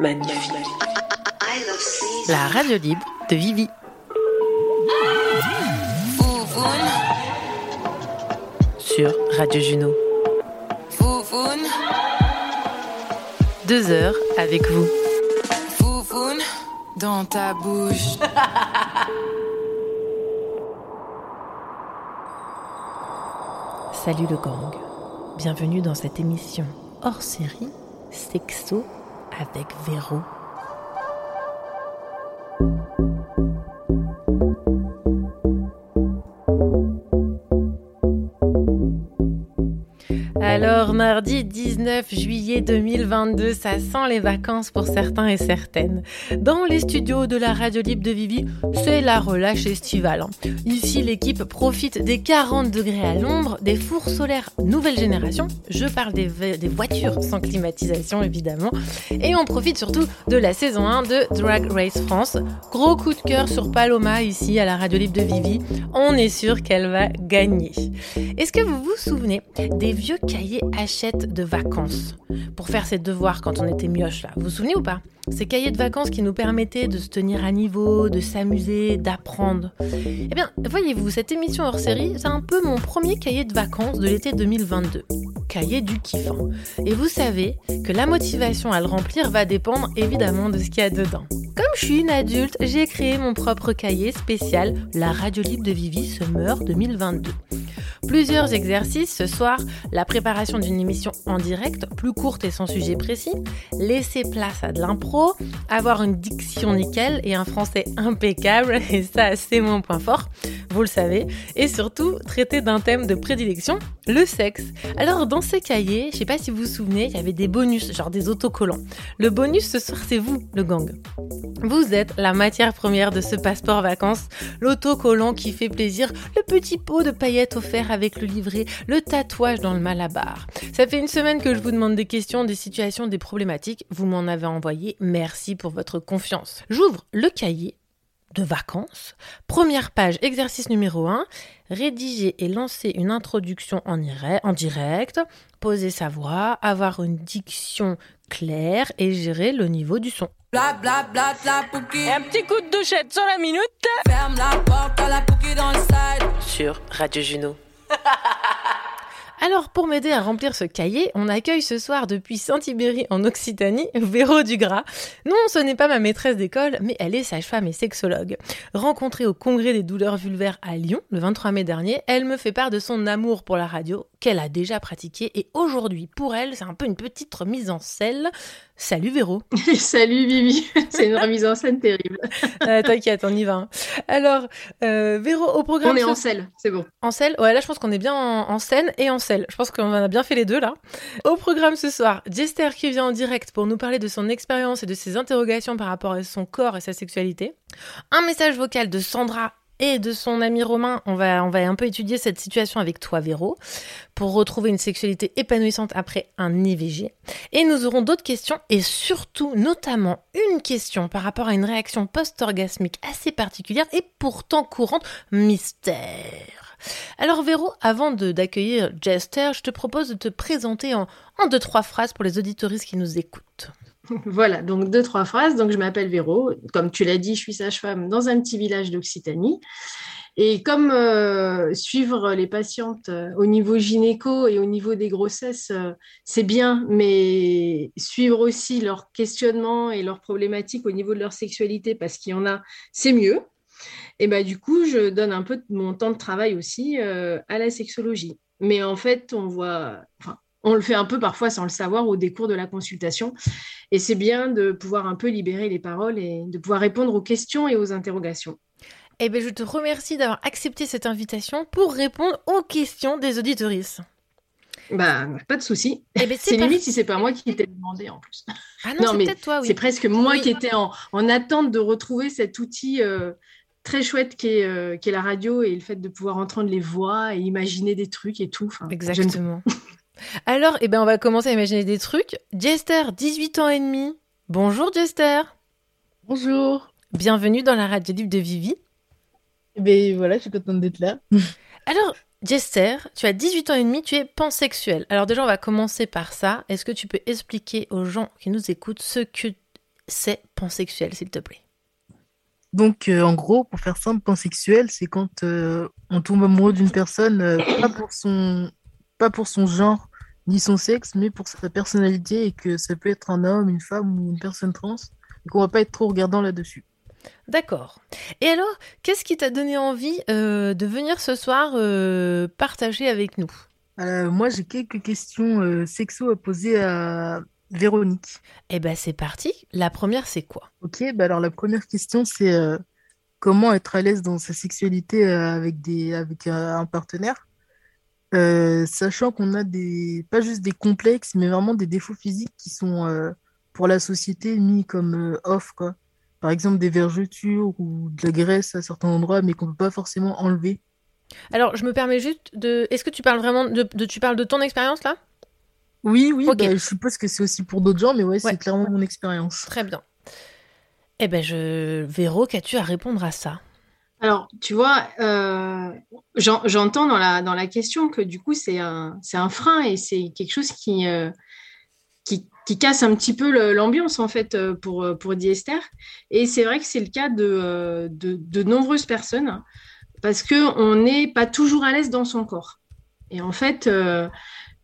magnifique. La radio libre de Vivi. Sur Radio Juno. Deux heures avec vous. dans ta bouche. Salut le gang. Bienvenue dans cette émission hors série Sexo avec Véro. Mardi 19 juillet 2022, ça sent les vacances pour certains et certaines. Dans les studios de la radio libre de Vivi, c'est la relâche estivale. Ici, l'équipe profite des 40 degrés à l'ombre, des fours solaires nouvelle génération. Je parle des, des voitures sans climatisation, évidemment. Et on profite surtout de la saison 1 de Drag Race France. Gros coup de cœur sur Paloma ici à la radio libre de Vivi. On est sûr qu'elle va gagner. Est-ce que vous vous souvenez des vieux cahiers Hachette de vacances pour faire ses devoirs quand on était mioche là. Vous vous souvenez ou pas? Ces cahiers de vacances qui nous permettaient de se tenir à niveau, de s'amuser, d'apprendre. Eh bien, voyez-vous, cette émission hors série, c'est un peu mon premier cahier de vacances de l'été 2022. Cahier du kiffant. Et vous savez que la motivation à le remplir va dépendre évidemment de ce qu'il y a dedans. Comme je suis une adulte, j'ai créé mon propre cahier spécial La radio libre de Vivi Summer 2022. Plusieurs exercices ce soir, la préparation d'une émission en direct, plus courte et sans sujet précis, laisser place à de l'impro, avoir une diction nickel et un français impeccable, et ça c'est mon point fort, vous le savez, et surtout traiter d'un thème de prédilection, le sexe. Alors dans ces cahiers, je sais pas si vous vous souvenez, il y avait des bonus, genre des autocollants. Le bonus ce soir c'est vous, le gang. Vous êtes la matière première de ce passeport vacances, l'autocollant qui fait plaisir, le petit pot de paillettes avec le livret, le tatouage dans le malabar. Ça fait une semaine que je vous demande des questions, des situations, des problématiques. Vous m'en avez envoyé. Merci pour votre confiance. J'ouvre le cahier de vacances. Première page, exercice numéro 1. Rédiger et lancer une introduction en, en direct, poser sa voix, avoir une diction claire et gérer le niveau du son. Bla bla bla la pouki. Un petit coup de douchette sur la minute. Ferme la porte à la dans le side. Sur Radio Juno. Alors, pour m'aider à remplir ce cahier, on accueille ce soir depuis Saint-Ibéry en Occitanie Véro Dugras. Non, ce n'est pas ma maîtresse d'école, mais elle est sage-femme et sexologue. Rencontrée au congrès des douleurs vulvaires à Lyon le 23 mai dernier, elle me fait part de son amour pour la radio qu'elle a déjà pratiqué et aujourd'hui, pour elle, c'est un peu une petite remise en selle. Salut Véro. Salut Vivi. C'est une remise en scène terrible. Euh, T'inquiète, on y va. hein. Alors, euh, Véro, au programme. On est ce- en selle, c'est bon. En selle? Ouais, là, je pense qu'on est bien en, en scène et en selle. Je pense qu'on a bien fait les deux, là. Au programme ce soir, Jester qui vient en direct pour nous parler de son expérience et de ses interrogations par rapport à son corps et sa sexualité. Un message vocal de Sandra et de son ami Romain. On va, on va un peu étudier cette situation avec toi, Véro, pour retrouver une sexualité épanouissante après un IVG. Et nous aurons d'autres questions et surtout, notamment, une question par rapport à une réaction post-orgasmique assez particulière et pourtant courante. Mystère. Alors Véro, avant d'accueillir Jester, je te propose de te présenter en, en deux, trois phrases pour les auditoristes qui nous écoutent. Voilà, donc deux, trois phrases. Donc, je m'appelle Véro. Comme tu l'as dit, je suis sage-femme dans un petit village d'Occitanie. Et comme euh, suivre les patientes euh, au niveau gynéco et au niveau des grossesses, euh, c'est bien, mais suivre aussi leurs questionnements et leurs problématiques au niveau de leur sexualité, parce qu'il y en a, c'est mieux. Et bah, du coup, je donne un peu de mon temps de travail aussi à la sexologie. Mais en fait, on voit, on le fait un peu parfois sans le savoir au décours de la consultation. Et c'est bien de pouvoir un peu libérer les paroles et de pouvoir répondre aux questions et aux interrogations. Eh bien, je te remercie d'avoir accepté cette invitation pour répondre aux questions des auditoristes. Bah, pas de souci. Eh ben, C'est limite si c'est pas moi qui t'ai demandé en plus. Ah non, Non, c'est mais peut-être toi, oui. C'est presque moi Oui. qui étais en, en attente de retrouver cet outil euh, très chouette qui est, euh, la radio et le fait de pouvoir entendre les voix et imaginer des trucs et tout. Enfin, Exactement. Alors, eh ben, on va commencer à imaginer des trucs. Jester, 18 ans et demi. Bonjour Jester. Bonjour. Bienvenue dans la radio libre de Vivi. Eh Ben voilà, je suis contente d'être là. Alors, Jester, tu as 18 ans et demi, tu es pansexuel. Alors déjà, on va commencer par ça. Est-ce que tu peux expliquer aux gens qui nous écoutent ce que c'est pansexuel, s'il te plaît? Donc, euh, en gros, pour faire simple, pansexuel, c'est quand euh, on tombe amoureux d'une personne, euh, pas pour son, pas pour son genre ni son sexe, mais pour sa personnalité et que ça peut être un homme, une femme ou une personne trans, et qu'on va pas être trop regardant là-dessus. D'accord. Et alors, qu'est-ce qui t'a donné envie euh, de venir ce soir euh, partager avec nous? Euh, moi, j'ai quelques questions sexo à poser à Véronique. Eh ben, c'est parti. La première, c'est quoi? Ok, bah alors la première question, c'est comment être à l'aise dans sa sexualité avec des, avec un partenaire, Euh, sachant qu'on a des, pas juste des complexes, mais vraiment des défauts physiques qui sont euh, pour la société mis comme euh, off, quoi. Par exemple, des vergetures ou de la graisse à certains endroits, mais qu'on peut pas forcément enlever. Alors, je me permets juste de. Est-ce que tu parles vraiment de, de- tu parles de ton expérience là? Oui, oui, Ok. bah, je suppose que c'est aussi pour d'autres gens, mais ouais, Ouais. c'est clairement mon expérience. Très bien. Eh ben, je. Véro, qu'as-tu à répondre à ça? Alors, tu vois, euh, j'en- j'entends dans la, question que du coup, c'est un, frein et c'est quelque chose qui, euh, casse un petit peu l'ambiance, en fait, euh, pour, pour Diester. Et c'est vrai que c'est le cas de, nombreuses personnes parce qu'on n'est pas toujours à l'aise dans son corps. Et en fait,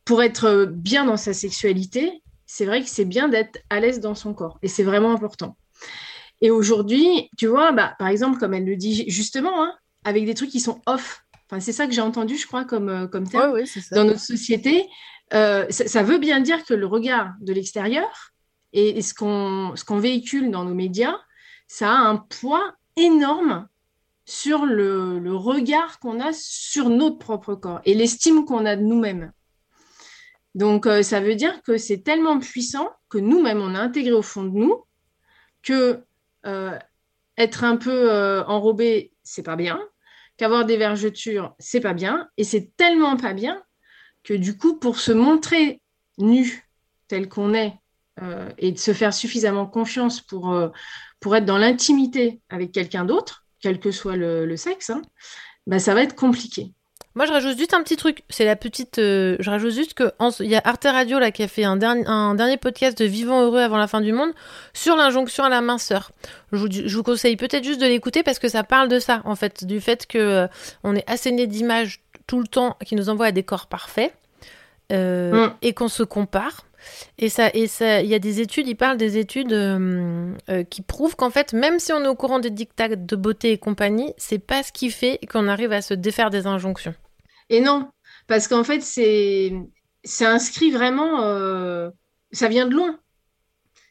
pour être bien dans sa sexualité, c'est vrai que c'est bien d'être à l'aise dans son corps. Et c'est vraiment important. Et aujourd'hui, tu vois, bah, par exemple, comme elle le dit justement, hein, avec des trucs qui sont off. Enfin, c'est ça que j'ai entendu, je crois, comme, euh, comme terme Ouais, ouais, c'est ça. dans notre société. Euh, ça, ça veut bien dire que le regard de l'extérieur et, et ce qu'on véhicule dans nos médias, ça a un poids énorme sur le, le regard qu'on a sur notre propre corps et l'estime qu'on a de nous-mêmes. Donc, euh, ça veut dire que c'est tellement puissant que nous-mêmes, on a intégré au fond de nous que être un peu euh, enrobé, c'est pas bien, qu'avoir des vergetures, c'est pas bien, et c'est tellement pas bien que du coup, pour se montrer nu tel qu'on est euh, et de se faire suffisamment confiance pour, euh, être dans l'intimité avec quelqu'un d'autre, quel que soit le, le sexe, hein, bah, ça va être compliqué. Moi, je rajoute juste un petit truc. C'est la petite. euh, je rajoute juste que en- il y a Arte Radio là qui a fait un, dernier un dernier podcast de Vivant heureux avant la fin du monde sur l'injonction à la minceur. Je vous, je vous conseille peut-être juste de l'écouter parce que ça parle de ça en fait, du fait que euh, on est asséné d'images tout le temps qui nous envoient à des corps parfaits euh, Mm. et qu'on se compare. Et ça, et ça, il y a des études, ils parlent des études euh, euh, qui prouvent qu'en fait, même si on est au courant des dictats de beauté et compagnie, c'est pas ce qui fait qu'on arrive à se défaire des injonctions. Et non, parce qu'en fait, c'est inscrit vraiment, euh, ça vient de loin.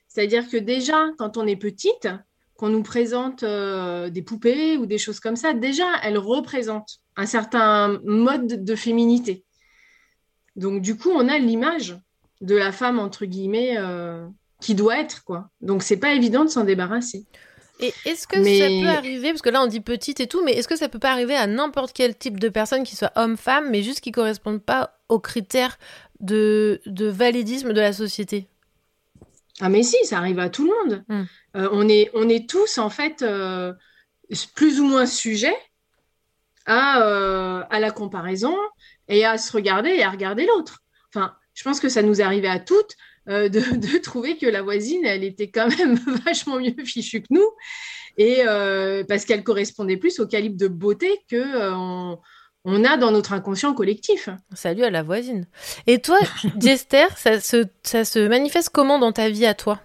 C'est-à-dire que déjà, quand on est petite, qu'on nous présente euh, des poupées ou des choses comme ça, déjà, elles représentent un certain mode de féminité. Donc, du coup, on a l'image de la femme, entre guillemets, euh, qui doit être, quoi. Donc, c'est pas évident de s'en débarrasser. Et est-ce que Mais- ça peut arriver, parce que là on dit petite et tout, mais est-ce que ça peut pas arriver à n'importe quel type de personne, qui soit homme-femme, mais juste qui correspondent pas aux critères de, de validisme de la société? Ah mais si, ça arrive à tout le monde. Mm. Euh, on est, on est tous en fait euh, plus ou moins sujets à, euh, à la comparaison et à se regarder et à regarder l'autre. Enfin, je pense que ça nous arrivait à toutes euh, de, de trouver que la voisine, elle était quand même vachement mieux fichue que nous et euh, parce qu'elle correspondait plus au calibre de beauté que euh, on, on a dans notre inconscient collectif. Salut à la voisine. Et toi, Jester, ça se, ça se manifeste comment dans ta vie à toi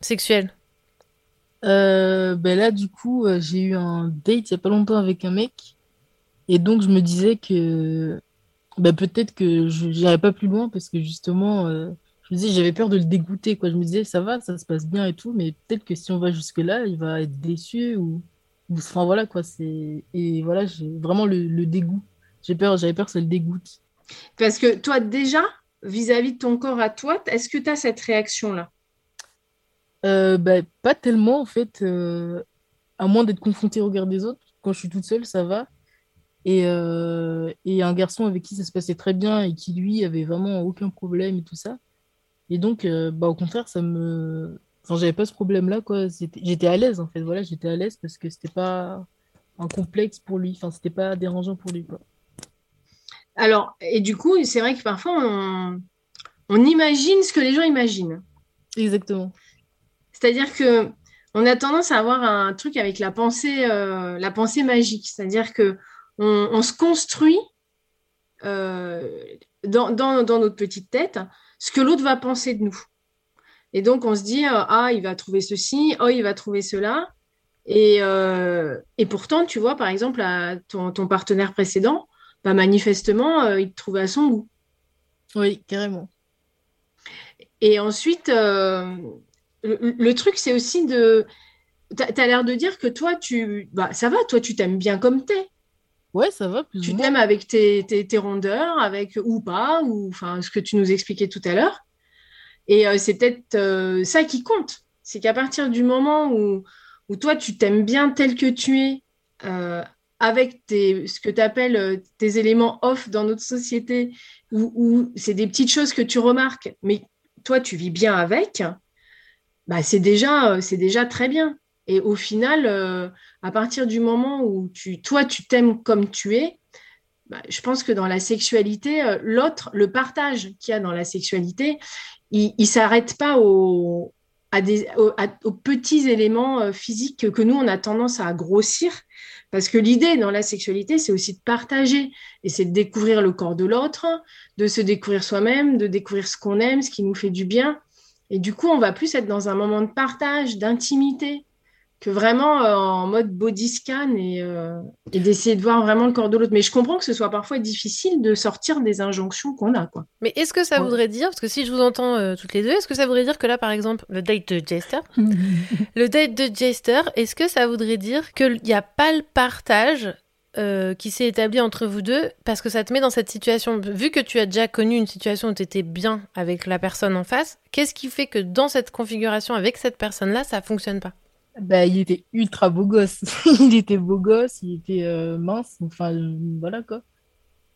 Sexuelle? Euh, ben là, du coup, euh, j'ai eu un date il y a pas longtemps avec un mec. Et donc, je me disais que ben, peut-être que je n'irais pas plus loin parce que justement, euh, je me disais, j'avais peur de le dégoûter, quoi. Je me disais, ça va, ça se passe bien et tout, mais peut-être que si on va jusque-là, il va être déçu ou, enfin voilà, quoi. C'est... Et voilà, j'ai vraiment le, le dégoût. J'ai peur, j'avais peur que ça le dégoûte. Parce que toi, déjà, vis-à-vis de ton corps à toi, est-ce que tu as cette réaction-là? Euh, ben, pas tellement, en fait, euh, à moins d'être confronté au regard des autres. Quand je suis toute seule, ça va. Et, euh, et un garçon avec qui ça se passait très bien et qui, lui, avait vraiment aucun problème et tout ça. Et donc, euh, bah, au contraire, ça me... Enfin, j'avais pas ce problème-là, quoi. J'étais à l'aise, en fait. Voilà, j'étais à l'aise parce que c'était pas un complexe pour lui. Enfin, c'était pas dérangeant pour lui, quoi. Alors, et du coup, c'est vrai que parfois, on, on imagine ce que les gens imaginent. Exactement. C'est-à-dire que on a tendance à avoir un truc avec la pensée, euh, la pensée magique. C'est-à-dire que on, se construit euh, dans, notre petite tête ce que l'autre va penser de nous. Et donc, on se dit, euh, ah, il va trouver ceci, oh, il va trouver cela. Et, et pourtant, tu vois, par exemple, à ton, partenaire précédent, bah, manifestement, il te trouvait à son goût. Oui, carrément. Et ensuite, le, truc, c'est aussi de. Tu as, l'air de dire que toi, tu. Bah, ça va, toi, tu t'aimes bien comme t'es. Ouais, ça va. tu t'aimes avec tes, tes, rondeurs, avec ou pas, ou enfin ce que tu nous expliquais tout à l'heure. Et euh, c'est peut-être euh, ça qui compte. C'est qu'à partir du moment où, où toi, tu t'aimes bien tel que tu es, euh, avec tes, ce que tu appelles tes éléments off dans notre société, où, où c'est des petites choses que tu remarques, mais toi, tu vis bien avec, bah, c'est déjà, c'est déjà très bien. Et au final, euh, à partir du moment où tu, toi, tu t'aimes comme tu es, bah, je pense que dans la sexualité, euh, l'autre, le partage qu'il y a dans la sexualité, il ne s'arrête pas aux, petits éléments physiques que, nous, on a tendance à grossir. Parce que l'idée dans la sexualité, c'est aussi de partager. Et c'est de découvrir le corps de l'autre, de se découvrir soi-même, de découvrir ce qu'on aime, ce qui nous fait du bien. Et du coup, on va plus être dans un moment de partage, d'intimité, que vraiment euh, en mode body scan euh, et, d'essayer de voir vraiment le corps de l'autre. Mais je comprends que ce soit parfois difficile de sortir des injonctions qu'on a. Quoi. Mais est-ce que ça voudrait dire, parce que si je vous entends euh, toutes les deux, est-ce que ça voudrait dire que là, par exemple, le date de Jester, le date de Jester, est-ce que ça voudrait dire qu'il n'y a pas le partage euh, qui s'est établi entre vous deux parce que ça te met dans cette situation? Vu que tu as déjà connu une situation où tu étais bien avec la personne en face, qu'est-ce qui fait que dans cette configuration avec cette personne-là, ça fonctionne pas? Bah, il était ultra beau gosse. il était beau gosse, il était euh, mince, enfin voilà quoi.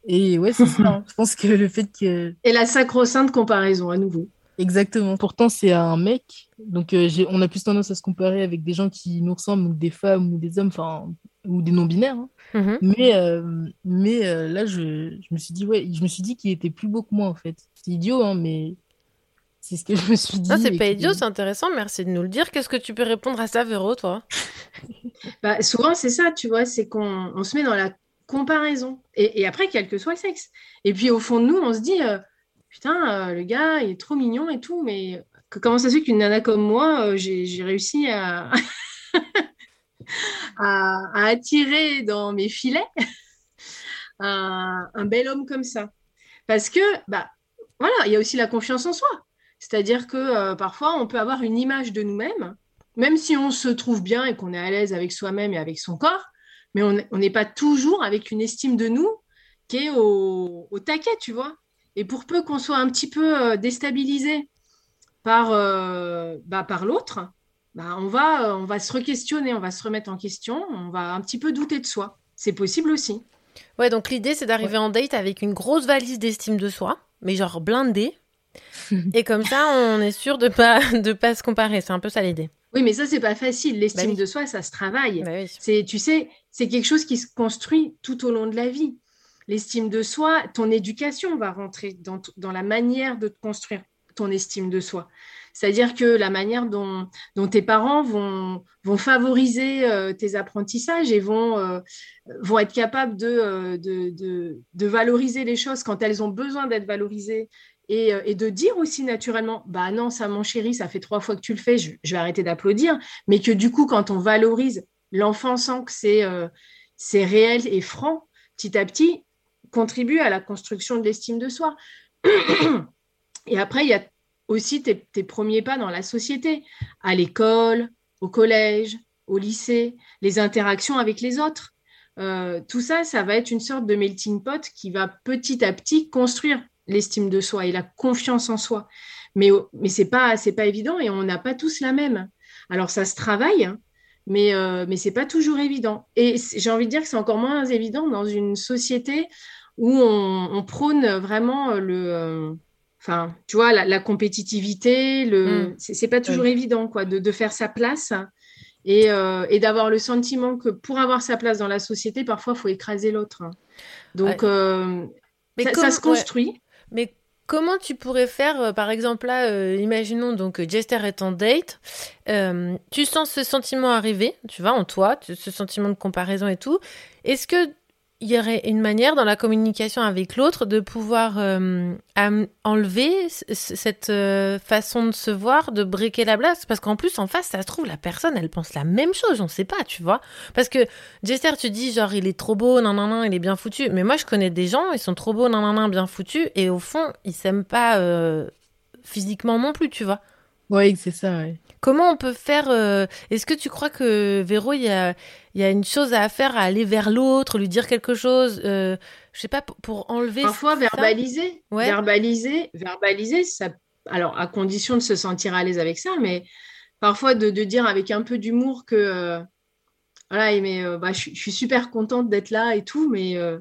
Et ouais, c'est ça. Hein. Je pense que le fait que. Et la sacro-sainte comparaison à nouveau. Exactement. Pourtant, c'est un mec. Donc, euh, on a plus tendance à se comparer avec des gens qui nous ressemblent, ou des femmes, ou des hommes, enfin, ou des non-binaires. Hein. Mhm. Mais, euh, mais euh, là, je, je, me suis dit, ouais, je me suis dit qu'il était plus beau que moi, en fait. C'est idiot, hein, mais c'est ce que je me suis dit. Ça, c'est pas idiot, c'est intéressant. Merci de nous le dire. Qu'est-ce que tu peux répondre à ça, Véro, toi? Bah, Souvent, c'est ça, tu vois, c'est qu'on on se met dans la comparaison. Et, et, après, quel que soit le sexe. Et puis, au fond de nous, on se dit, euh, putain, le gars, il est trop mignon et tout, mais comment ça se fait qu'une nana comme moi, j'ai réussi à. à, attirer dans mes filets un, bel homme comme ça? Parce que, bah, voilà, il y a aussi la confiance en soi. C'est-à-dire que euh, parfois, on peut avoir une image de nous-mêmes, même si on se trouve bien et qu'on est à l'aise avec soi-même et avec son corps, mais on n'est pas toujours avec une estime de nous qui est au, taquet, tu vois. Et pour peu qu'on soit un petit peu euh, déstabilisé par, euh, bah, par l'autre, bah, on, va, on va se re-questionner, on va se remettre en question, on va un petit peu douter de soi. C'est possible aussi. Ouais, donc l'idée, c'est d'arriver en date avec une grosse valise d'estime de soi, mais genre blindée. Et comme ça, on est sûr de pas de pas se comparer. C'est un peu ça l'idée. Oui, mais ça, c'est pas facile. L'estime bah de soi, ça se travaille. Bah c'est, tu sais, c'est quelque chose qui se construit tout au long de la vie. L'estime de soi, ton éducation va rentrer dans, dans la manière de te construire ton estime de soi. C'est-à-dire que la manière dont, tes parents vont, vont favoriser euh, tes apprentissages et vont, euh, vont être capables euh, de, de, valoriser les choses quand elles ont besoin d'être valorisées et, de dire aussi naturellement, bah non, ça mon chéri, ça fait trois fois que tu le fais, je, vais arrêter d'applaudir, mais que du coup, quand on valorise l'enfant sent que c'est c'est réel et franc, petit à petit, contribue à la construction de l'estime de soi. Et après, il y a aussi tes, premiers pas dans la société, à l'école, au collège, au lycée, les interactions avec les autres. Euh, tout ça, ça va être une sorte de melting pot qui va petit à petit construire l'estime de soi et la confiance en soi. Mais, mais ce n'est pas, pas évident et on n'a pas tous la même. Alors ça se travaille, hein, mais, euh, mais ce n'est pas toujours évident. Et j'ai envie de dire que c'est encore moins évident dans une société où on, prône vraiment le... Euh, Enfin, tu vois, la, compétitivité, le, mm. c'est pas toujours évident, quoi, de, faire sa place euh, et, d'avoir le sentiment que pour avoir sa place dans la société, parfois, il faut écraser l'autre. Donc, euh, ça, se construit. Mais Comment tu pourrais faire, euh, par exemple, là, euh, imaginons donc euh, Jester est en date, tu sens ce sentiment arriver, tu vois, en toi, ce sentiment de comparaison et tout. Est-ce que il y aurait une manière dans la communication avec l'autre de pouvoir euh, enlever cette euh, façon de se voir, de briquer la place Parce qu'en plus, en face, ça se trouve, la personne, elle pense la même chose, on sait pas, tu vois. Parce que Jester, tu dis genre, il est trop beau, nan nan nan, il est bien foutu. Mais moi, je connais des gens, ils sont trop beaux, nan nan nan, bien foutus, et au fond, ils s'aiment pas euh, physiquement non plus, tu vois. Ouais, c'est ça, ouais. Comment on peut faire euh, Est-ce que tu crois que Véro, il y a, il y a une chose à faire, à aller vers l'autre, lui dire quelque chose euh, Je sais pas, pour, pour enlever. Parfois, verbaliser, Ouais. verbaliser, verbaliser, ça, alors à condition de se sentir à l'aise avec ça, mais parfois de, de dire avec un peu d'humour que, euh, voilà, mais euh, bah, je, suis- super contente d'être là et tout, mais euh,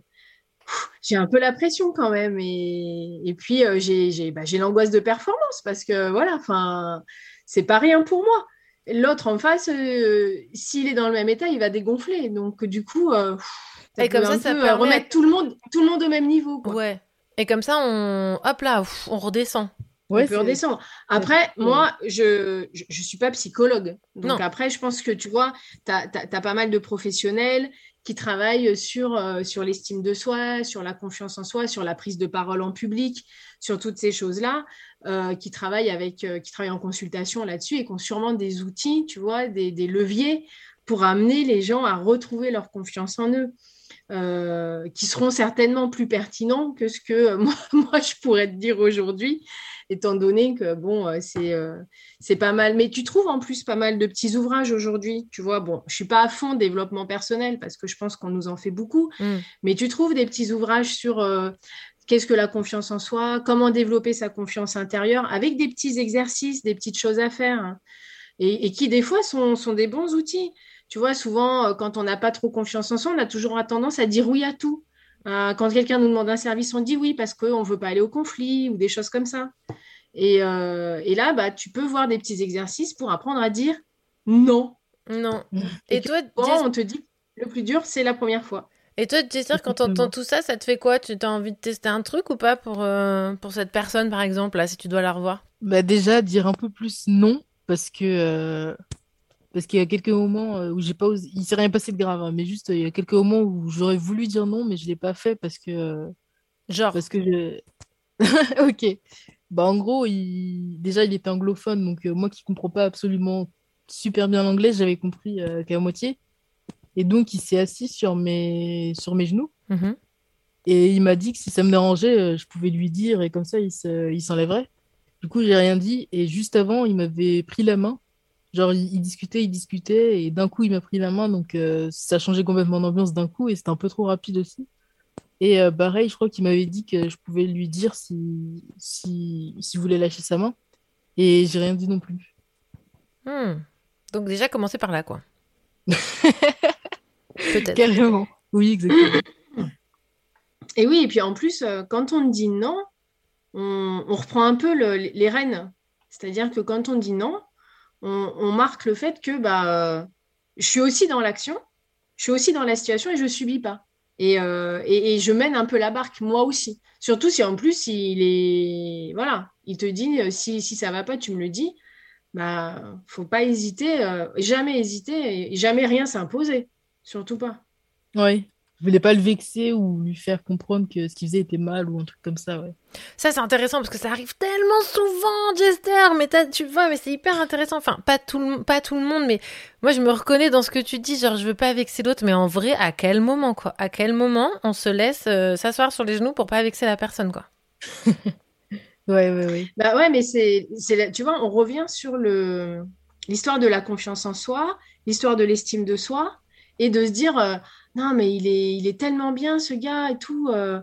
j'ai un peu la pression quand même, et, et puis euh, j'ai, j'ai, bah, j'ai l'angoisse de performance parce que voilà, enfin, c'est pas rien pour moi. L'autre en face, euh, s'il est dans le même état, il va dégonfler, donc du coup. euh, pff, Et comme ça, un ça peu, euh, permet- remettre tout le monde, tout le monde au même niveau. Quoi. Ouais. Et comme ça, on, hop là, on redescend. Ouais, on peut redescendre. Après, moi, je je suis pas psychologue. Donc Non. après, je pense que tu vois, tu as, pas mal de professionnels qui travaillent sur, euh, sur l'estime de soi, sur la confiance en soi, sur la prise de parole en public, sur toutes ces choses-là, euh, qui travaillent avec, euh, qui travaillent en consultation là-dessus et qui ont sûrement des outils, tu vois, des, leviers pour amener les gens à retrouver leur confiance en eux. qui seront certainement plus pertinents que ce que moi, moi je pourrais te dire aujourd'hui, étant donné que bon, euh, c'est euh, c'est pas mal. Mais tu trouves en plus pas mal de petits ouvrages aujourd'hui. Tu vois, bon, je suis pas à fond développement personnel parce que je pense qu'on nous en fait beaucoup, Mm. mais tu trouves des petits ouvrages sur euh, qu'est-ce que la confiance en soi, comment développer sa confiance intérieure, avec des petits exercices, des petites choses à faire, hein, et, et qui des fois sont, sont des bons outils. Tu vois, souvent, quand on n'a pas trop confiance en soi, on a toujours tendance à dire oui à tout. Euh, quand quelqu'un nous demande un service, on dit oui parce qu'on ne veut pas aller au conflit ou des choses comme ça. Et, euh, et là, bah, tu peux voir des petits exercices pour apprendre à dire non. Non. Mm. Et toi, on te dit le plus dur, c'est la première fois. et toi, Jester, quand t'entends tout ça, ça te fait quoi? Tu as envie de tester un truc ou pas pour, euh, pour cette personne, par exemple, là, si tu dois la revoir? Bah déjà, dire un peu plus non, parce que euh, parce qu'il y a quelques moments euh, où j'ai pas osé... Il s'est rien passé de grave, hein, mais juste il y a quelques moments où j'aurais voulu dire non, mais je l'ai pas fait parce que Genre, parce que je... Ok. Bah en gros, il... déjà il était anglophone, donc euh, moi qui comprends pas absolument super bien l'anglais, j'avais compris euh, qu'à moitié. Et donc il s'est assis sur mes sur mes genoux mhm. et il m'a dit que si ça me dérangeait, je pouvais lui dire et comme ça il se... il s'enlèverait. Du coup, j'ai rien dit et juste avant, il m'avait pris la main. Genre il, il discutait, il discutait et d'un coup il m'a pris la main, donc euh, ça changeait complètement d'ambiance d'un coup et c'était un peu trop rapide aussi. Et euh, pareil, je crois qu'il m'avait dit que je pouvais lui dire si, si, s'il voulait lâcher sa main. Et j'ai rien dit non plus. Hmm. Donc déjà, commencer par là, quoi. Peut-être. Carrément. Oui, exactement. Et oui, et puis en plus, euh, quand on dit non, on, on reprend un peu le- les rênes. C'est-à-dire que quand on dit non, on, marque le fait que bah, je suis aussi dans l'action, je suis aussi dans la situation et je subis pas. Et, euh, et- je mène un peu la barque, moi aussi. Surtout si en plus, il est. Voilà, il te dit euh, si, si ça va pas, tu me le dis. Bah, faut pas hésiter, euh, jamais hésiter et jamais rien s'imposer. Surtout pas. Ouais. Je voulais pas le vexer ou lui faire comprendre que ce qu'il faisait était mal ou un truc comme ça, ouais. Ça, c'est intéressant parce que ça arrive tellement souvent, Jester. Mais t'as- tu vois, mais c'est hyper intéressant. Enfin, pas tout, le, pas tout le monde, mais moi, je me reconnais dans ce que tu dis. Genre, je veux pas vexer l'autre, mais en vrai, à quel moment, quoi? À quel moment on se laisse euh, s'asseoir sur les genoux pour pas vexer la personne, quoi? Ouais, ouais, ouais. Bah ouais, mais c'est, tu vois, on revient sur le, l'histoire de la confiance en soi, l'histoire de l'estime de soi, et de se dire, euh, non, mais il est, il est tellement bien, ce gars, et tout, euh,